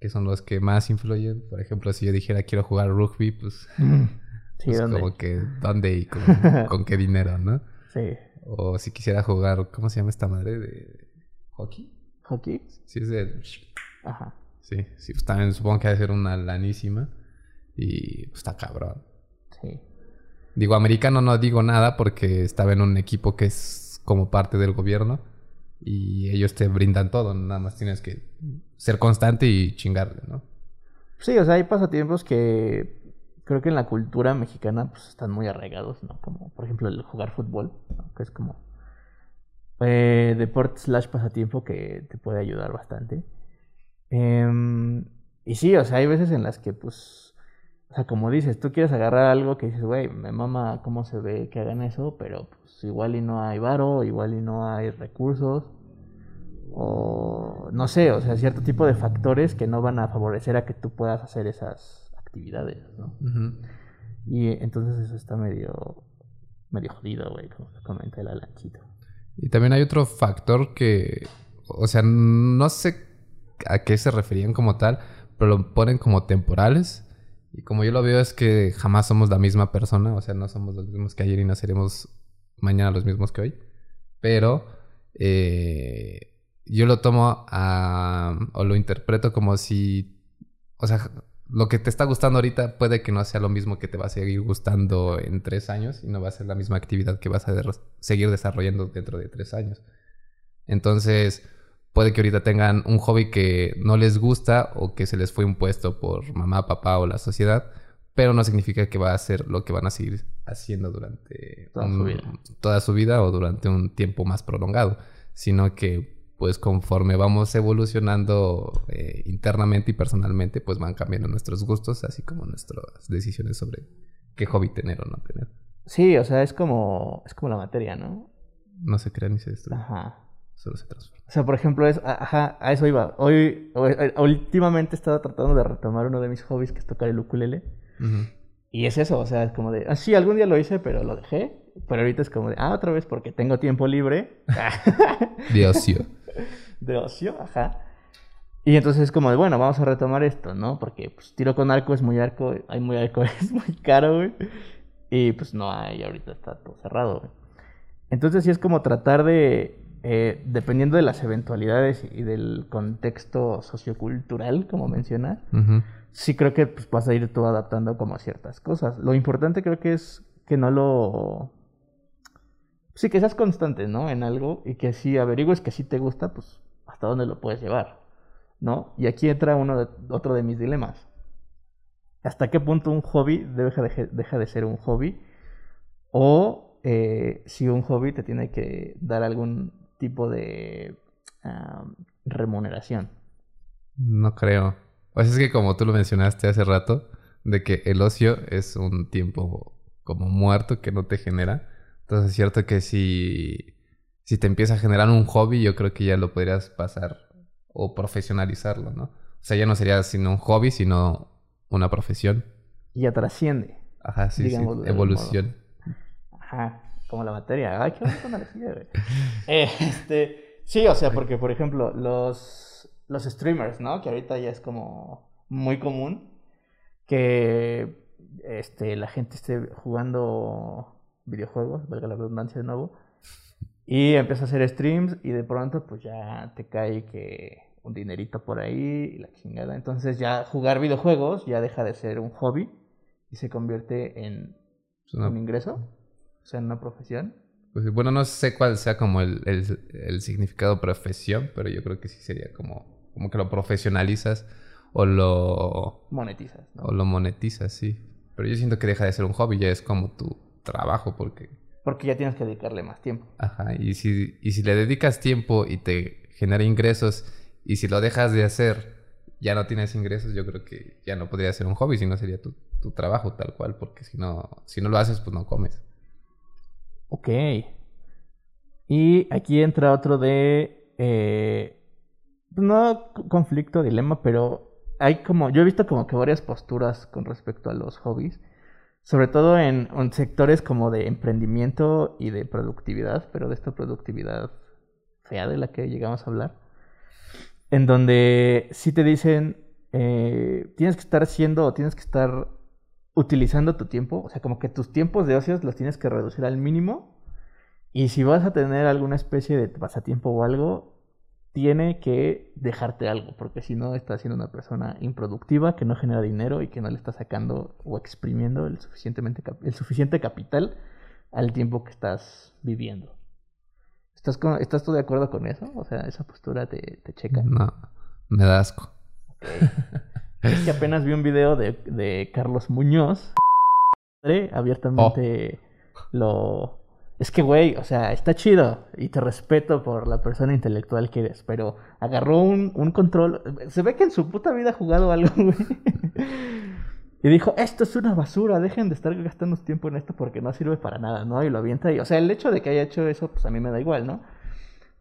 que son los que más influyen. Por ejemplo, si yo dijera quiero jugar rugby, pues, Sí, pues ¿dónde? como que dónde y con, con qué dinero, ¿no? Sí. O si quisiera jugar, ¿cómo se llama esta madre de hockey? ¿Hockey? Sí, es de Ajá. Sí, sí, pues también supongo que ha de ser una lanísima. Y pues, está cabrón. Sí. Digo, americano no digo nada porque estaba en un equipo que es como parte del gobierno. Y ellos te brindan todo, nada más tienes que ser constante y chingarle, ¿no? Sí, o sea, hay pasatiempos que creo que en la cultura mexicana pues están muy arraigados, ¿no? Como por ejemplo el jugar fútbol, ¿no? que es como eh, deporte slash pasatiempo que te puede ayudar bastante. Em, y sí, o sea, hay veces en las que pues, o sea, como dices, tú quieres agarrar algo que dices, güey, me mama cómo se ve que hagan eso, pero pues igual y no hay varo, igual y no hay recursos. O no sé, o sea, cierto tipo de factores que no van a favorecer a que tú puedas hacer esas actividades, ¿no? Y entonces eso está medio, medio jodido, güey, como te comenta el Alanchito. Y también hay otro factor que, o sea, no sé a qué se referían como tal, pero lo ponen como temporales. Y como yo lo veo es que jamás somos la misma persona, o sea, no somos los mismos que ayer y no seremos mañana los mismos que hoy. Pero eh, yo lo tomo a, o lo interpreto como si, o sea, lo que te está gustando ahorita puede que no sea lo mismo que te va a seguir gustando en tres años y no va a ser la misma actividad que vas a de- seguir desarrollando dentro de tres años. Entonces, puede que ahorita tengan un hobby que no les gusta o que se les fue impuesto por mamá, papá o la sociedad, pero no significa que va a ser lo que van a seguir haciendo durante Toda su vida. toda su vida o durante un tiempo más prolongado, sino que pues conforme vamos evolucionando eh, internamente y personalmente, pues van cambiando nuestros gustos, así como nuestras decisiones sobre qué hobby tener o no tener. Sí, o sea, es como, es como la materia, ¿no? No se crea ni se destruye, Ajá. solo se transforma. O sea, por ejemplo, es, a- ajá, a eso iba. Hoy, hoy- eh, últimamente he estado tratando de retomar uno de mis hobbies, que es tocar el ukulele. Y es eso, o sea, es como de, ah, sí, algún día lo hice, pero lo dejé. Pero ahorita es como de, ah, otra vez porque tengo tiempo libre. De ocio. de ocio, ajá. Y entonces es como de, bueno, vamos a retomar esto, ¿no? Porque pues tiro con arco es muy arco, hay muy arco, es muy caro, güey. Y pues no hay, ahorita está todo cerrado, güey. Entonces sí es como tratar de, eh, dependiendo de las eventualidades y del contexto sociocultural, como mencionas, Ujú. sí creo que pues, vas a ir tú adaptando como a ciertas cosas. Lo importante creo que es que no lo... Sí, que seas constante, ¿no? En algo y que si averigües que sí te gusta, pues hasta dónde lo puedes llevar, ¿no? Y aquí entra uno otro de mis dilemas. ¿Hasta qué punto un hobby deja de, deja de ser un hobby? O eh, si un hobby te tiene que dar algún tipo de remuneración. No creo. Sea, es que como tú lo mencionaste hace rato, de que el ocio es un tiempo como muerto que no te genera. Entonces es cierto que si, si te empieza a generar un hobby, yo creo que ya lo podrías pasar o profesionalizarlo, ¿no? O sea, ya no sería sino un hobby, sino una profesión. Y ya trasciende. Ajá, sí, sí. Evolución. Ajá, como la materia. Ay, qué güey. Eh, este, sí, o sea, porque, por ejemplo, los, los streamers, ¿no? Que ahorita ya es como muy común que este, la gente esté jugando videojuegos, valga la redundancia de nuevo, y empieza a hacer streams y de pronto pues ya te cae que un dinerito por ahí y la chingada. Entonces ya jugar videojuegos ya deja de ser un hobby y se convierte en una- un ingreso, o sea, en una profesión. pues, bueno, no sé cuál sea como el, el- el significado profesión, pero yo creo que sí sería como, como que lo profesionalizas o lo, Monetizas, ¿no? o lo monetizas, sí. Pero yo siento que deja de ser un hobby, ya es como tu trabajo, porque... Porque ya tienes que dedicarle más tiempo. Ajá, y si, y si le dedicas tiempo y te genera ingresos, y si lo dejas de hacer, ya no tienes ingresos, yo creo que ya no podría ser un hobby, sino sería tu, tu trabajo tal cual, porque si no, si no lo haces, pues no comes. Ok. Y aquí entra otro de... eh, no c- conflicto, dilema, pero hay como... Yo he visto como que varias posturas con respecto a los hobbies. Sobre todo en, sectores como de emprendimiento y de productividad, pero de esta productividad fea de la que llegamos a hablar. En donde sí te dicen, eh, tienes que estar haciendo o tienes que estar utilizando tu tiempo. O sea, como que tus tiempos de ocios los tienes que reducir al mínimo. Y si vas a tener alguna especie de pasatiempo o algo, tiene que dejarte algo, porque si no estás siendo una persona improductiva, que no genera dinero y que no le está sacando o exprimiendo el, suficientemente el suficiente capital al tiempo que estás viviendo. ¿Estás, con- ¿Estás tú de acuerdo con eso? O sea, esa postura te, te checa. No, me da asco. Es que apenas vi un video de, de Carlos Muñoz. Abiertamente lo. Es que, güey, o sea, está chido y te respeto por la persona intelectual que eres, pero agarró un, un control. Se ve que en su puta vida ha jugado algo, güey. Y dijo, esto es una basura, dejen de estar gastando tiempo en esto porque no sirve para nada, ¿no? Y lo avienta y, o sea, el hecho de que haya hecho eso, pues a mí me da igual, ¿no?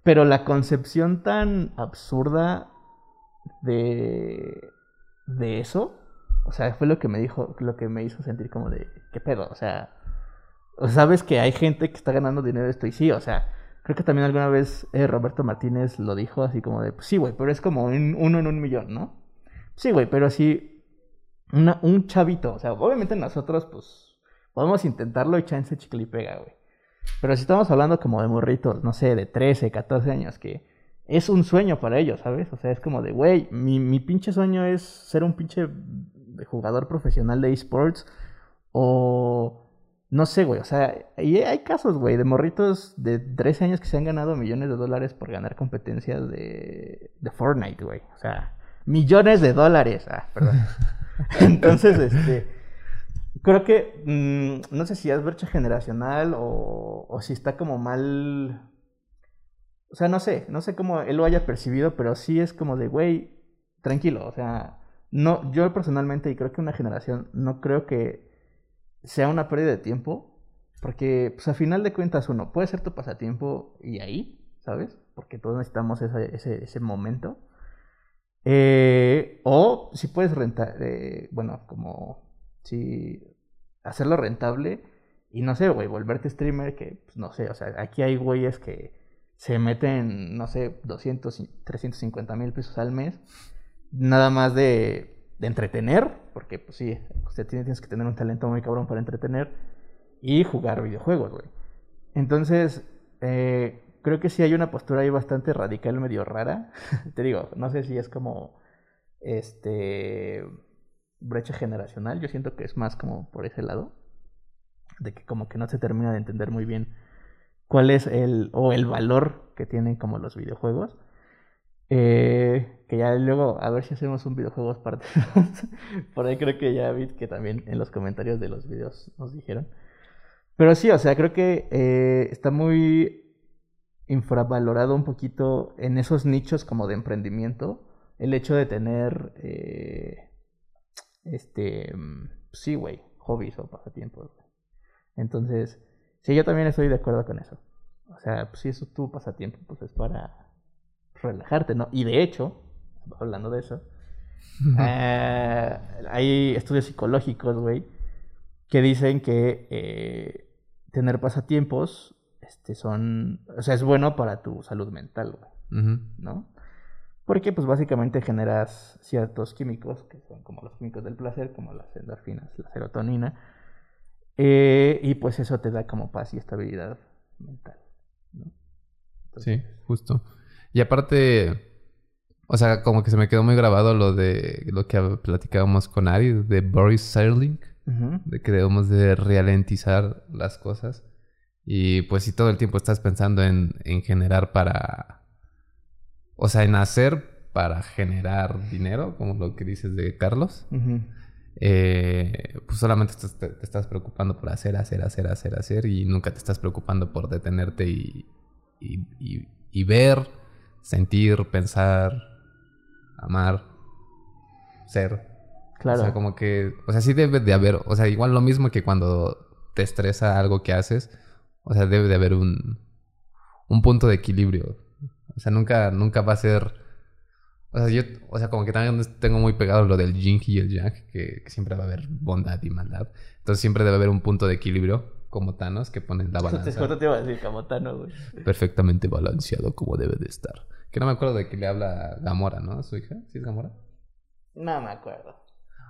Pero la concepción tan absurda de, de eso, o sea, fue lo que me dijo, lo que me hizo sentir como de, ¿qué pedo? O sea, o sabes que hay gente que está ganando dinero de esto y sí, o sea, creo que también alguna vez eh, Roberto Martínez lo dijo así como de, pues sí, güey, pero es como un- uno en un millón, ¿no? Sí, güey, pero sí, un chavito, o sea, obviamente nosotros, pues, podemos intentarlo y chance chicle y pega, güey. Pero si estamos hablando como de morritos, no sé, de 13, 14 años, que es un sueño para ellos, ¿sabes? O sea, es como de, güey, mi, mi pinche sueño es ser un pinche jugador profesional de esports o... No sé, güey, o sea, y hay casos, güey, de morritos de 13 años que se han ganado millones de dólares por ganar competencias de, de Fortnite, güey. O sea, millones de dólares. Ah, perdón. Entonces, este, creo que, mm, no sé si es brecha generacional o, o si está como mal... O sea, no sé, no sé cómo él lo haya percibido, pero sí es como de, güey, tranquilo, o sea, no, yo personalmente, y creo que una generación, no creo que sea una pérdida de tiempo, porque, pues, a final de cuentas, uno puede ser tu pasatiempo y ahí, ¿sabes? Porque todos necesitamos ese, ese, ese momento. Eh, o si puedes rentar, eh, bueno, como si hacerlo rentable y no sé, güey, volverte streamer, que pues, no sé, o sea, aquí hay güeyes que se meten, no sé, 200, y 350 mil pesos al mes, nada más de, de entretener, porque pues sí, usted tiene, tienes que tener un talento muy cabrón para entretener y jugar videojuegos, güey. Entonces, eh, creo que sí hay una postura ahí bastante radical, medio rara. Te digo, no sé si es como este brecha generacional. Yo siento que es más como por ese lado. De que como que no se termina de entender muy bien cuál es el o el valor que tienen como los videojuegos. Eh, que ya luego a ver si hacemos un videojuegos parte dos. Por ahí creo que ya vi que también en los comentarios de los videos nos dijeron. Pero sí, o sea, creo que eh, está muy infravalorado un poquito en esos nichos como de emprendimiento el hecho de tener, eh, este, mm, sí, güey, hobbies o pasatiempos. Entonces, sí, yo también estoy de acuerdo con eso. O sea, pues, si eso es tu pasatiempo, pues es para relajarte, ¿no? Y de hecho, hablando de eso, eh, hay estudios psicológicos, güey, que dicen que eh, tener pasatiempos este, son, o sea, es bueno para tu salud mental, güey. ¿no? Porque pues básicamente generas ciertos químicos, que son como los químicos del placer, como las endorfinas, la serotonina, eh, y pues eso te da como paz y estabilidad mental, ¿no? Sí, justo. Y aparte, o sea, como que se me quedó muy grabado lo de lo que platicábamos con Ari, de Boris Serling, de que debemos de ralentizar las cosas. Y pues si todo el tiempo estás pensando en, en generar para, o sea, en hacer para generar dinero, como lo que dices de Carlos, eh, pues solamente te, te estás preocupando por hacer, hacer, hacer, hacer, hacer y nunca te estás preocupando por detenerte y, y, y- y ver, sentir, pensar, amar ser. Claro. O sea, como que, o sea, sí debe de haber, o sea, igual lo mismo que cuando te estresa algo que haces, o sea, debe de haber un, un punto de equilibrio. O sea, nunca, nunca va a ser, o sea, yo, o sea, como que también tengo muy pegado lo del yin y el yang, que, que siempre va a haber bondad y maldad. Entonces siempre debe haber un punto de equilibrio, como Thanos, que pone la balanza ¿Cuánto te iba a decir, Camotano, güey? perfectamente balanceado como debe de estar. Que no me acuerdo de que le habla Gamora, ¿no? A su hija. ¿Sí es Gamora? No me acuerdo.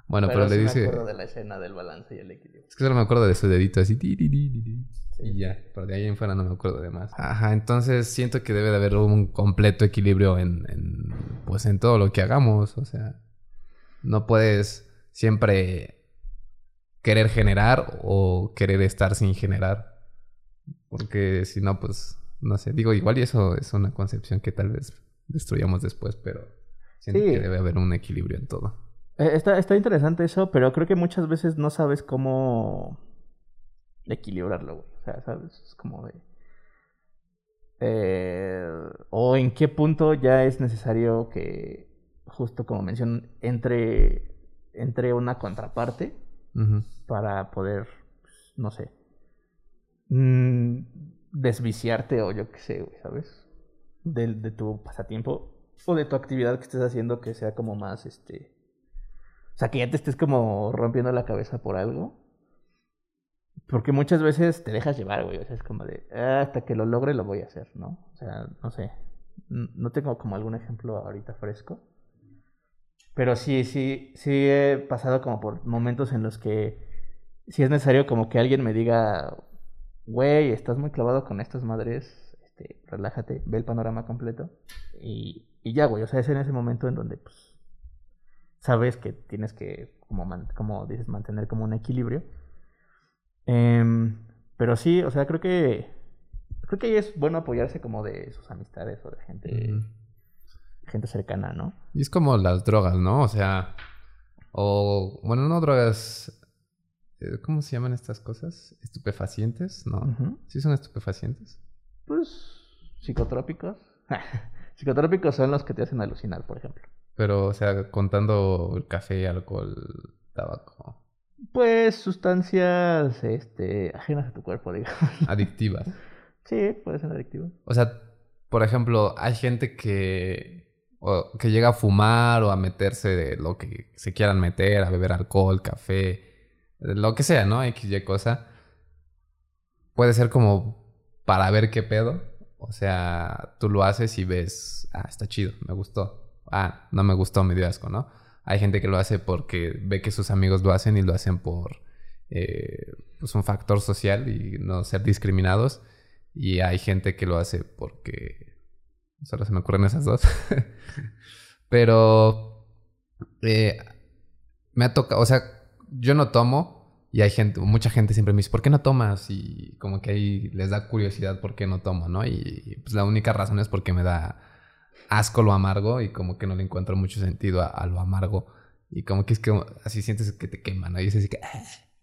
Bueno, pero, sí le me dice... acuerdo de la escena del balance y el equilibrio. Es que solo me acuerdo de su dedito así. ti, ti, ti, ti, ti. Sí. Y ya, pero de ahí en fuera no me acuerdo de más. Ajá, entonces siento que debe de haber un completo equilibrio en, en, pues en todo lo que hagamos. O sea, no puedes siempre querer generar o querer estar sin generar. Porque si no, pues, no sé. Digo, igual y eso es una concepción que tal vez destruyamos después, pero siento Sí. que debe haber un equilibrio en todo. Eh, Está, está interesante eso, pero creo que muchas veces no sabes cómo equilibrarlo, güey. O sea, ¿sabes? Es como de... eh, o en qué punto ya es necesario que, justo como mencionan, entre, entre una contraparte para poder, pues, no sé, mm, desviciarte o yo qué sé, güey, ¿sabes? De, de tu pasatiempo o de tu actividad que estés haciendo que sea como más, este... O sea, que ya te estés como rompiendo la cabeza por algo. Porque muchas veces te dejas llevar, güey. O sea, es como de, "Ah, hasta que lo logre lo voy a hacer, ¿no? O sea, no sé. No tengo como algún ejemplo ahorita fresco. Pero sí, sí, sí he pasado como por momentos en los que sí es necesario como que alguien me diga, güey, estás muy clavado con estas madres, este, relájate, ve el panorama completo. Y, y ya, güey, o sea, es en ese momento en donde, pues, sabes que tienes que, como, man- como dices, mantener como un equilibrio. Em, pero sí, o sea, creo que, creo que ahí es bueno apoyarse como de sus amistades o de gente, Ujú. gente cercana, ¿no? Y es como las drogas, ¿no? O sea, o, bueno, no drogas, ¿cómo se llaman estas cosas? ¿Estupefacientes? No. ¿Sí son estupefacientes? Pues psicotrópicos. psicotrópicos son los que te hacen alucinar, por ejemplo. Pero, o sea, contando el café, alcohol, tabaco, Pues sustancias este, ajenas a tu cuerpo, digamos. adictivas. Sí, puede ser adictivo. O sea, por ejemplo, hay gente que, o que llega a fumar o a meterse de lo que se quieran meter, a beber alcohol, café, lo que sea, ¿no? X, Y cosa. Puede ser como para ver qué pedo. O sea, tú lo haces y ves, ah, está chido, me gustó. Ah, no me gustó, me dio asco, ¿no? Hay gente que lo hace porque ve que sus amigos lo hacen y lo hacen por eh, pues un factor social y no ser discriminados. Y hay gente que lo hace porque solo se me ocurren esas dos. Pero eh, me ha tocado, o sea, yo no tomo y hay gente, mucha gente siempre me dice, ¿por qué no tomas? Y como que ahí les da curiosidad por qué no tomo, ¿no? Y pues la única razón es porque me da asco lo amargo y como que no le encuentro mucho sentido a, a lo amargo. Y como que es que así sientes que te queman, ¿no? Y es así que, "Ah",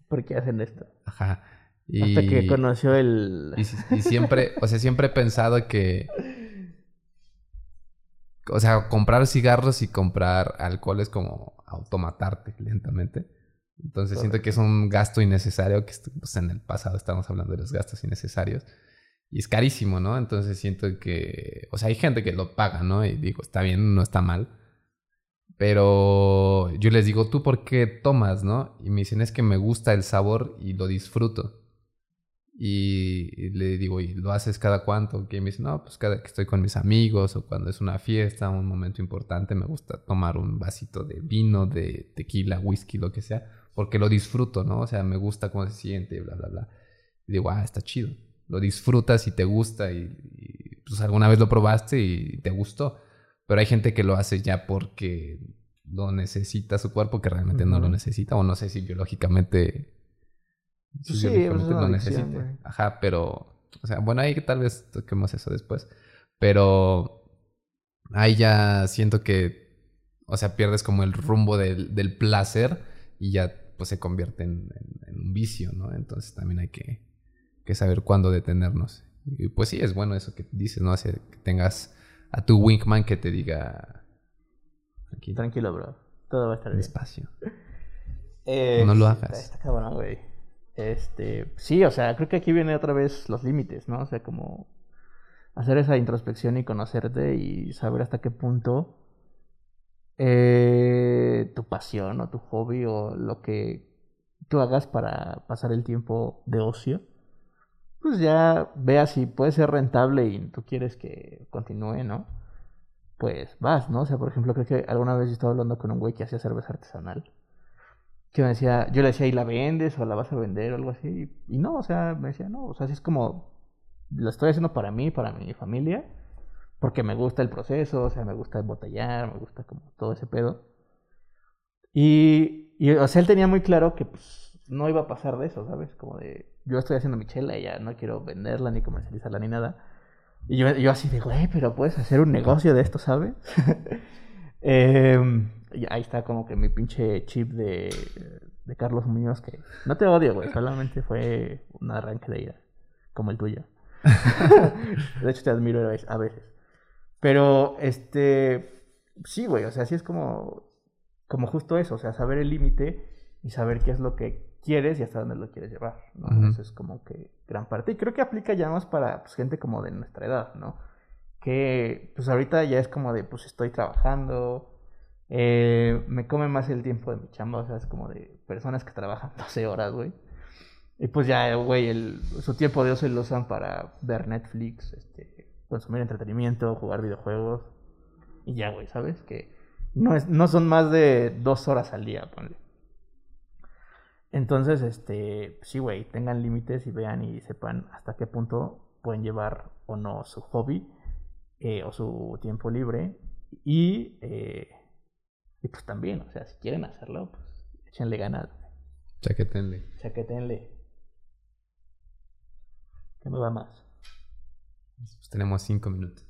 ¿Por qué hacen esto? ajá. Y, Hasta que conoció el... y, y siempre, o sea, siempre he pensado que, o sea, comprar cigarros y comprar alcohol es como automatarte lentamente. Entonces siento que es un gasto innecesario, que pues, en el pasado estamos hablando de los gastos innecesarios. Y es carísimo, ¿no? Entonces siento que, o sea, hay gente que lo paga, ¿no? Y digo, está bien, no está mal. Pero yo les digo, ¿tú por qué tomas, no? Y me dicen, es que me gusta el sabor y lo disfruto. Y, y le digo, ¿y lo haces cada cuánto? Que me dice, no, pues cada que estoy con mis amigos o cuando es una fiesta, un momento importante, me gusta tomar un vasito de vino, de tequila, whisky, lo que sea, porque lo disfruto, ¿no? O sea, me gusta cómo se siente, bla, bla, bla. Y digo, ah, está chido. Lo disfrutas y te gusta y, y, pues alguna vez lo probaste y te gustó. Pero hay gente que lo hace ya porque lo necesita su cuerpo, que realmente no lo necesita, o no sé si biológicamente, si Sí, biológicamente lo güey. Ajá, pero, o sea, bueno, ahí tal vez toquemos eso después. Pero ahí ya siento que, o sea, pierdes como el rumbo del, del placer y ya pues se convierte en, en- en un vicio, ¿no? Entonces también hay que, que saber cuándo detenernos. Y pues sí, es bueno eso que dices, ¿no? Hace que tengas a tu Winkman que te diga... Tranquilo. Tranquilo, bro. Todo va a estar bien. Despacio. Eh, No lo hagas. Está, cabrón, güey. Este, sí, o sea, creo que aquí viene otra vez los límites, ¿no? O sea, como hacer esa introspección y conocerte y saber hasta qué punto eh, tu pasión o tu hobby o lo que tú hagas para pasar el tiempo de ocio, pues ya veas si puede ser rentable y tú quieres que continúe, ¿no? Pues vas, ¿no? O sea, por ejemplo, creo que alguna vez yo estaba hablando con un güey que hacía cerveza artesanal que me decía, yo le decía, ¿y la vendes o la vas a vender o algo así? Y, no, o sea, me decía, no, o sea, así es como, lo estoy haciendo para mí, para mi familia, porque me gusta el proceso, o sea, me gusta embotellar, me gusta como todo ese pedo. Y, y, o sea, él tenía muy claro que pues no iba a pasar de eso, ¿sabes? Como de, yo estoy haciendo mi chela y ya no quiero venderla ni comercializarla ni nada. Y yo, yo así de, güey, pero puedes hacer un negocio de esto, ¿sabes? Em, y ahí está como que mi pinche chip de, de Carlos Muñoz, que no te odio, güey, solamente fue un arranque de ira, como el tuyo. de hecho, te admiro a veces. Pero, este, sí, güey, o sea, sí es como, como justo eso, o sea, saber el límite y saber qué es lo que quieres y hasta dónde lo quieres llevar, ¿no? Eso es como que gran parte. Y creo que aplica ya más para pues, gente como de nuestra edad, ¿no? Que pues ahorita ya es como de, pues estoy trabajando, eh, me come más el tiempo de mi chamba, o sea, es como de personas que trabajan 12 horas, güey. Y pues ya, güey, el, su tiempo de ocio lo usan para ver Netflix, este, consumir entretenimiento, jugar videojuegos. Y ya, güey, ¿sabes? Que no, es, no son más de dos horas al día, ponle. Entonces, este, sí, güey, tengan límites y vean y sepan hasta qué punto pueden llevar o no su hobby eh, o su tiempo libre. Y, eh, y pues también, o sea, si quieren hacerlo, pues échenle ganas, Chaquetenle. chaquetenle. ¿Qué me va más? Pues tenemos cinco minutos.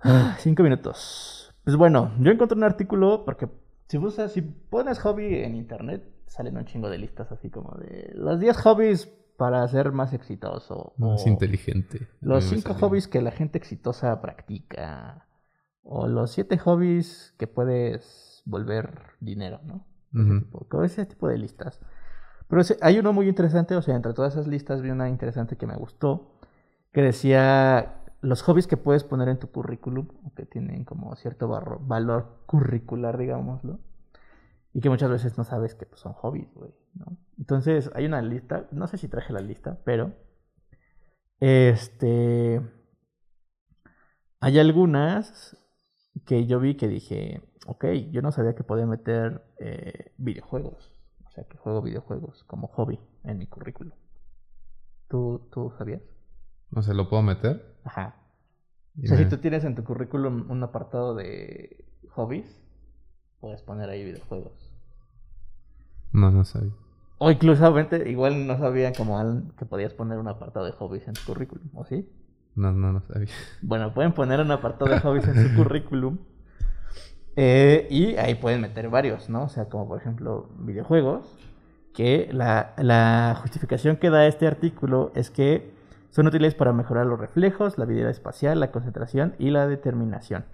Ah, Cinco minutos. Pues bueno, yo encontré un artículo porque si buscas, si pones hobby en internet, salen un chingo de listas así como de los 10 hobbies para ser más exitoso. Más o inteligente. Los A mí me 5 salió. hobbies que la gente exitosa practica. O los 7 hobbies que puedes volver dinero, ¿no? Ese, Ujú. tipo, como ese tipo de listas. Pero ese- hay uno muy interesante, o sea, entre todas esas listas vi una interesante que me gustó, que decía los hobbies que puedes poner en tu currículum, que tienen como cierto valor curricular, digámoslo, y que muchas veces no sabes que pues, son hobbies, güey, ¿no? Entonces hay una lista, no sé si traje la lista, pero este hay algunas que yo vi que dije, ok, yo no sabía que podía meter eh, videojuegos, o sea, que juego videojuegos como hobby en mi currículum. ¿Tú, tú sabías? ¿No se lo puedo meter? Ajá. Y O sea, me- si tú tienes en tu currículum un apartado de hobbies, puedes poner ahí videojuegos. No, no sabía. O inclusivamente, igual no sabía como Alan que podías poner un apartado de hobbies en tu currículum, ¿o sí? No, no, no sabía. Bueno, pueden poner un apartado de hobbies en su currículum. eh, y ahí pueden meter varios, ¿no? O sea, como por ejemplo videojuegos. Que la, la justificación que da este artículo es que son útiles para mejorar los reflejos, la habilidad espacial, la concentración y la determinación.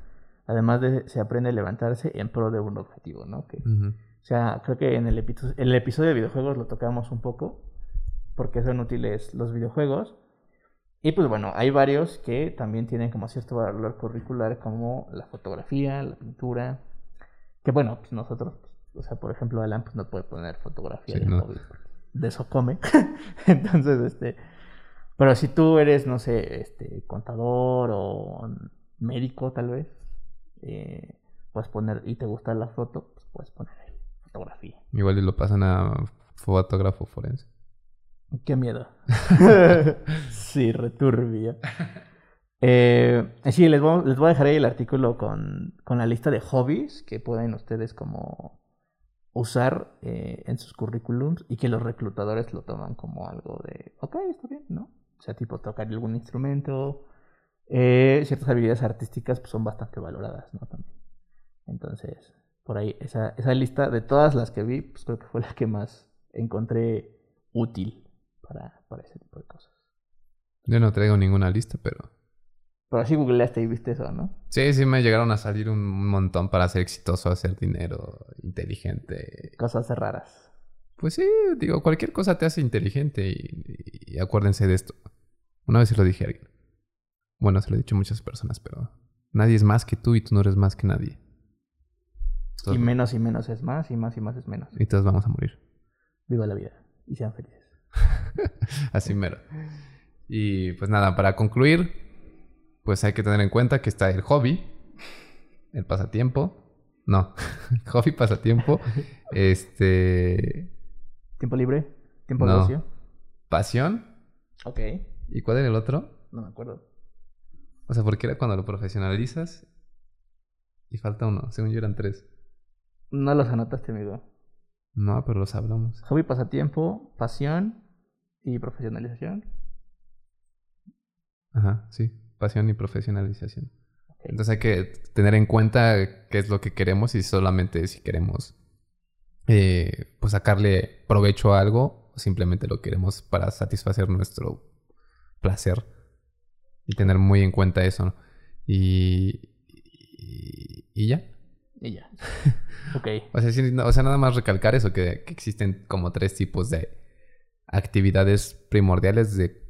Además de se aprende a levantarse en pro de un objetivo, ¿no? Que, Ujú. o sea, creo que en el, en el episodio de videojuegos lo tocamos un poco, porque son útiles los videojuegos. Y pues bueno, hay varios que también tienen como cierto valor curricular, como la fotografía, la pintura. Que bueno, pues nosotros, o sea, por ejemplo, Alan pues no puede poner fotografía Sí, no. porque de eso come. Entonces, este. Pero si tú eres, no sé, este, contador o médico, tal vez, eh, puedes poner, y te gusta la foto, pues puedes poner ahí fotografía. Igual y lo pasan a fotógrafo forense. Qué miedo. sí, returbia. Eh, sí, les voy, les voy a dejar ahí el artículo con, con la lista de hobbies que pueden ustedes como usar eh, en sus currículums y que los reclutadores lo toman como algo de, ok, está bien, ¿no? O sea, tipo tocar algún instrumento, eh, ciertas habilidades artísticas pues, son bastante valoradas, ¿no? También. Entonces, por ahí, esa, esa lista de todas las que vi, pues creo que fue la que más encontré útil para, para ese tipo de cosas. Yo no traigo ninguna lista, pero Pero sí googleaste y viste eso, ¿no? Sí, sí me llegaron a salir un montón para ser exitoso, hacer dinero, inteligente. Cosas raras. Pues sí, digo, cualquier cosa te hace inteligente y, y acuérdense de esto. Una vez se lo dije a alguien. Bueno, se lo he dicho a muchas personas, pero nadie es más que tú y tú no eres más que nadie. Y menos y menos es más, y más y más es menos. y todos vamos a morir. Viva la vida y sean felices. Así mero. Y pues nada, para concluir, pues hay que tener en cuenta que está el hobby, el pasatiempo. No, hobby, pasatiempo, este, ¿Tiempo libre? ¿Tiempo de No. ocio? pasión. Ok. ¿Y cuál era el otro? No me acuerdo. O sea, porque era cuando lo profesionalizas y falta uno. Según yo eran tres. No los anotaste, amigo. No, pero los hablamos. Hobby, pasatiempo, pasión y profesionalización. Ajá, sí. Pasión y profesionalización. Entonces hay que tener en cuenta qué es lo que queremos y solamente si queremos eh, pues sacarle provecho a algo o simplemente lo queremos para satisfacer nuestro placer y tener muy en cuenta eso. ¿no? Y, y, y ya. Y ya. ok. O sea, sí, no- o sea, nada más recalcar eso, que, que existen como tres tipos de actividades primordiales de,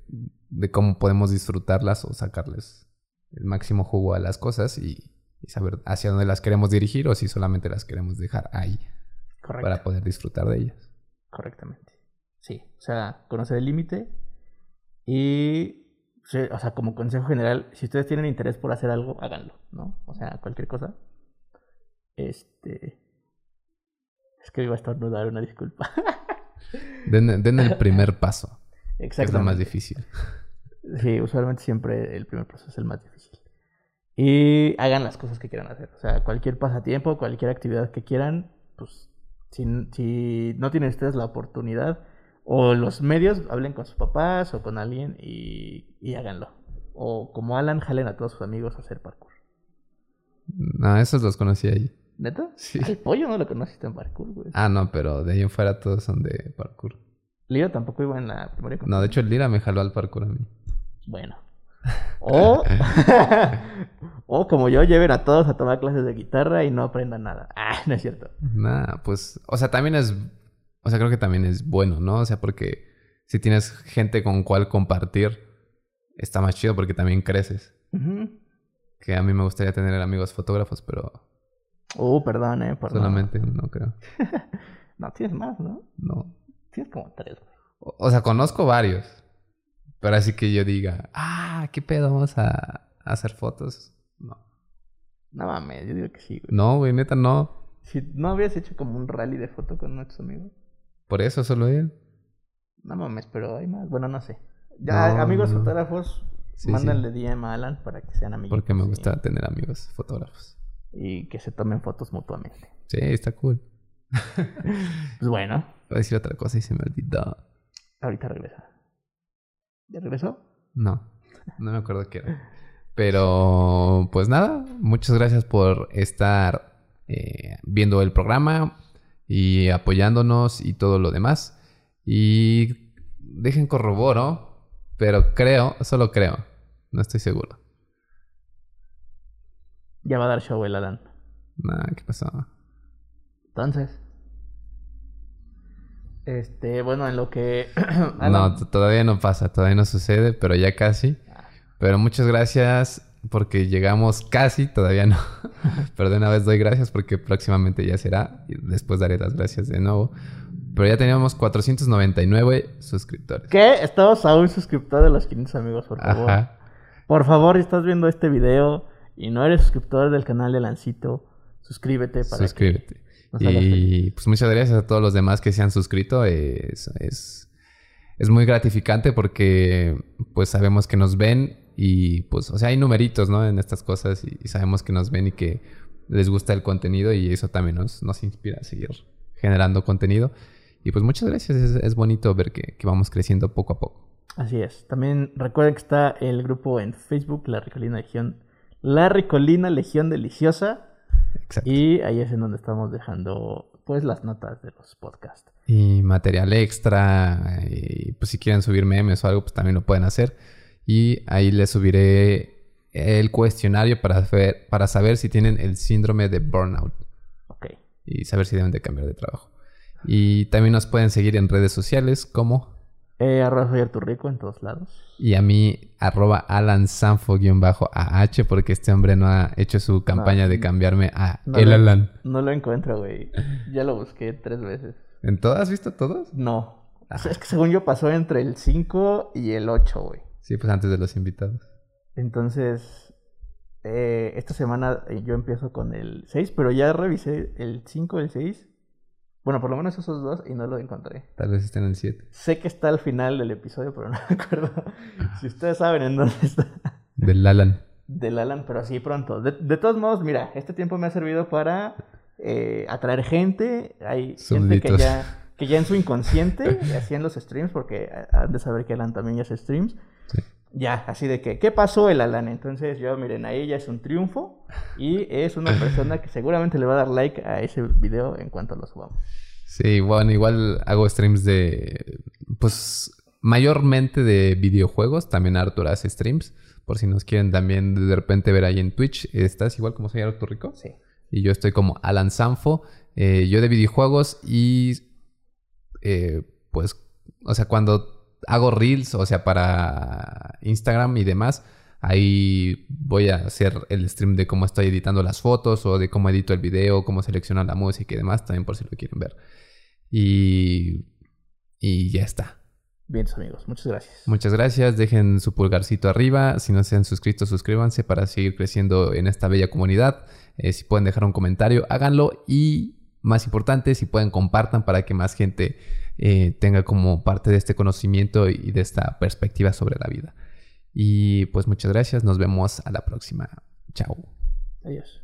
de cómo podemos disfrutarlas o sacarles el máximo jugo a las cosas y, y saber hacia dónde las queremos dirigir o si solamente las queremos dejar ahí Correcto. para poder disfrutar de ellas. Correctamente. Sí. O sea, conocer el límite y, o sea, como consejo general, si ustedes tienen interés por hacer algo, háganlo, ¿no? O sea, cualquier cosa. Este... Es que iba a estornudar, una disculpa. Den, den el primer paso, que es lo más difícil. Sí, usualmente siempre el primer paso es el más difícil. Y hagan las cosas que quieran hacer. O sea, cualquier pasatiempo, cualquier actividad que quieran, pues si, si no tienen ustedes la oportunidad o los medios, hablen con sus papás o con alguien y, y háganlo. O como Alan, jalen a todos sus amigos a hacer parkour. No, esos los conocí ahí. ¿Neta? Sí. El pollo no lo conociste en parkour, güey. Ah, no, pero de ahí en fuera todos son de parkour. Leo tampoco iba en la primaria. No, de hecho el Lira me jaló al parkour a mí. Bueno. O, o como yo, lleven a todos a tomar clases de guitarra y no aprendan nada. Ah, no es cierto. Nah, pues, o sea, también es, o sea, creo que también es bueno, ¿no? O sea, porque si tienes gente con cual compartir, está más chido porque también creces. Ujú. Que a mí me gustaría tener amigos fotógrafos, pero Uh, perdón, eh. No- solamente no creo. No, tienes más, ¿no? No. Tienes como tres, güey. O, o sea, conozco varios. Pero así que yo diga, ah, ¿qué pedo? Vamos a, a hacer fotos. No. No mames, yo digo que sí, güey. No, güey, neta, no. Si no habías hecho como un rally de foto con nuestros amigos. Por eso solo él. No mames, pero hay más. Bueno, no sé. Ya, No, amigos no. fotógrafos, Sí, mándenle DM a Alan para que sean amigos. Porque me gusta tener amigos fotógrafos. Y que se tomen fotos mutuamente. Sí, está cool. Pues bueno, Voy a decir otra cosa y se me olvidó. ahorita regresa. ¿Ya regresó? No, no me acuerdo qué era. Pero, pues nada, muchas gracias por estar eh, viendo el programa y apoyándonos y todo lo demás. Y dejen corroboro, pero creo, solo creo, no estoy seguro. Ya va a dar show el Alan. Nah, ¿qué pasó? Entonces. Este, bueno, en lo que. No, Alan- todavía no pasa, todavía no sucede, pero ya casi. Pero muchas gracias porque llegamos casi, todavía no. pero de una vez doy gracias porque próximamente ya será. Y después daré las gracias de nuevo. Pero ya teníamos 499 suscriptores. ¿Qué? Estamos a un suscriptor de los 500 amigos, por favor. Ajá. Por favor, si estás viendo este video y no eres suscriptor del canal de Lancito, suscríbete para Suscríbete. que nos. Y pues muchas gracias a todos los demás que se han suscrito. Es, es, es muy gratificante porque pues sabemos que nos ven y pues, o sea, hay numeritos, ¿no? En estas cosas y, y sabemos que nos ven y que les gusta el contenido y eso también nos, nos inspira a seguir generando contenido. Y pues muchas gracias, es, es bonito ver que, que vamos creciendo poco a poco. Así es. También recuerden que está el grupo en Facebook, La Ricolina Legión. La Ricolina Legión Deliciosa. Exacto. Y ahí es en donde estamos dejando pues las notas de los podcasts. y material extra. Y pues si quieren subir memes o algo, pues también lo pueden hacer. Y ahí les subiré el cuestionario para, ver- para saber si tienen el síndrome de burnout Ok. y saber si deben de cambiar de trabajo. Y también nos pueden seguir en redes sociales como Eh, arroba soy Rico en todos lados. y a mí arroba alansanfo-ah porque este hombre no ha hecho su campaña de cambiarme a No el lo- Alan. No lo encuentro, güey. Ya lo busqué tres veces. ¿En todas? ¿Has visto todos? No. O sea, es que según yo pasó entre el 5 y el 8, güey. Sí, pues antes de los invitados. Entonces, eh, esta semana eh, yo empiezo con el 6, pero ya revisé el 5 y el 6. Bueno, por lo menos esos dos y no lo encontré. Tal vez estén en 7. Sé que está al final del episodio, pero no me acuerdo. si ustedes saben en dónde está. Del Alan. Del Alan, pero sí pronto. De, de todos modos, mira, este tiempo me ha servido para eh, atraer gente. Hay gente que ya, que ya en su inconsciente hacían los streams, porque han de saber que Alan también ya hace streams. Sí. Ya, así de que, ¿qué pasó el Alan? Entonces yo, miren, ahí ya es un triunfo y es una persona que seguramente le va a dar like a ese video en cuanto lo subamos. Sí, bueno, igual hago streams de. Pues mayormente de videojuegos. También Arthur hace streams. Por si nos quieren también de repente ver ahí en Twitch. Estás igual como soy Arthur Rico. Sí. Y yo estoy como Alan Sanfo. eh, yo de videojuegos y. eh, pues. O sea, cuando hago reels, o sea, para Instagram y demás. Ahí voy a hacer el stream de cómo estoy editando las fotos o de cómo edito el video, cómo selecciono la música y demás, también por si lo quieren ver. Y, y ya está. Bien, amigos, muchas gracias. Muchas gracias. Dejen su pulgarcito arriba. Si no se han suscrito, suscríbanse para seguir creciendo en esta bella comunidad. Eh, si pueden dejar un comentario, háganlo. Y más importante, si pueden, compartan para que más gente eh, tenga como parte de este conocimiento y de esta perspectiva sobre la vida. Y pues muchas gracias. Nos vemos a la próxima. Chao. Adiós.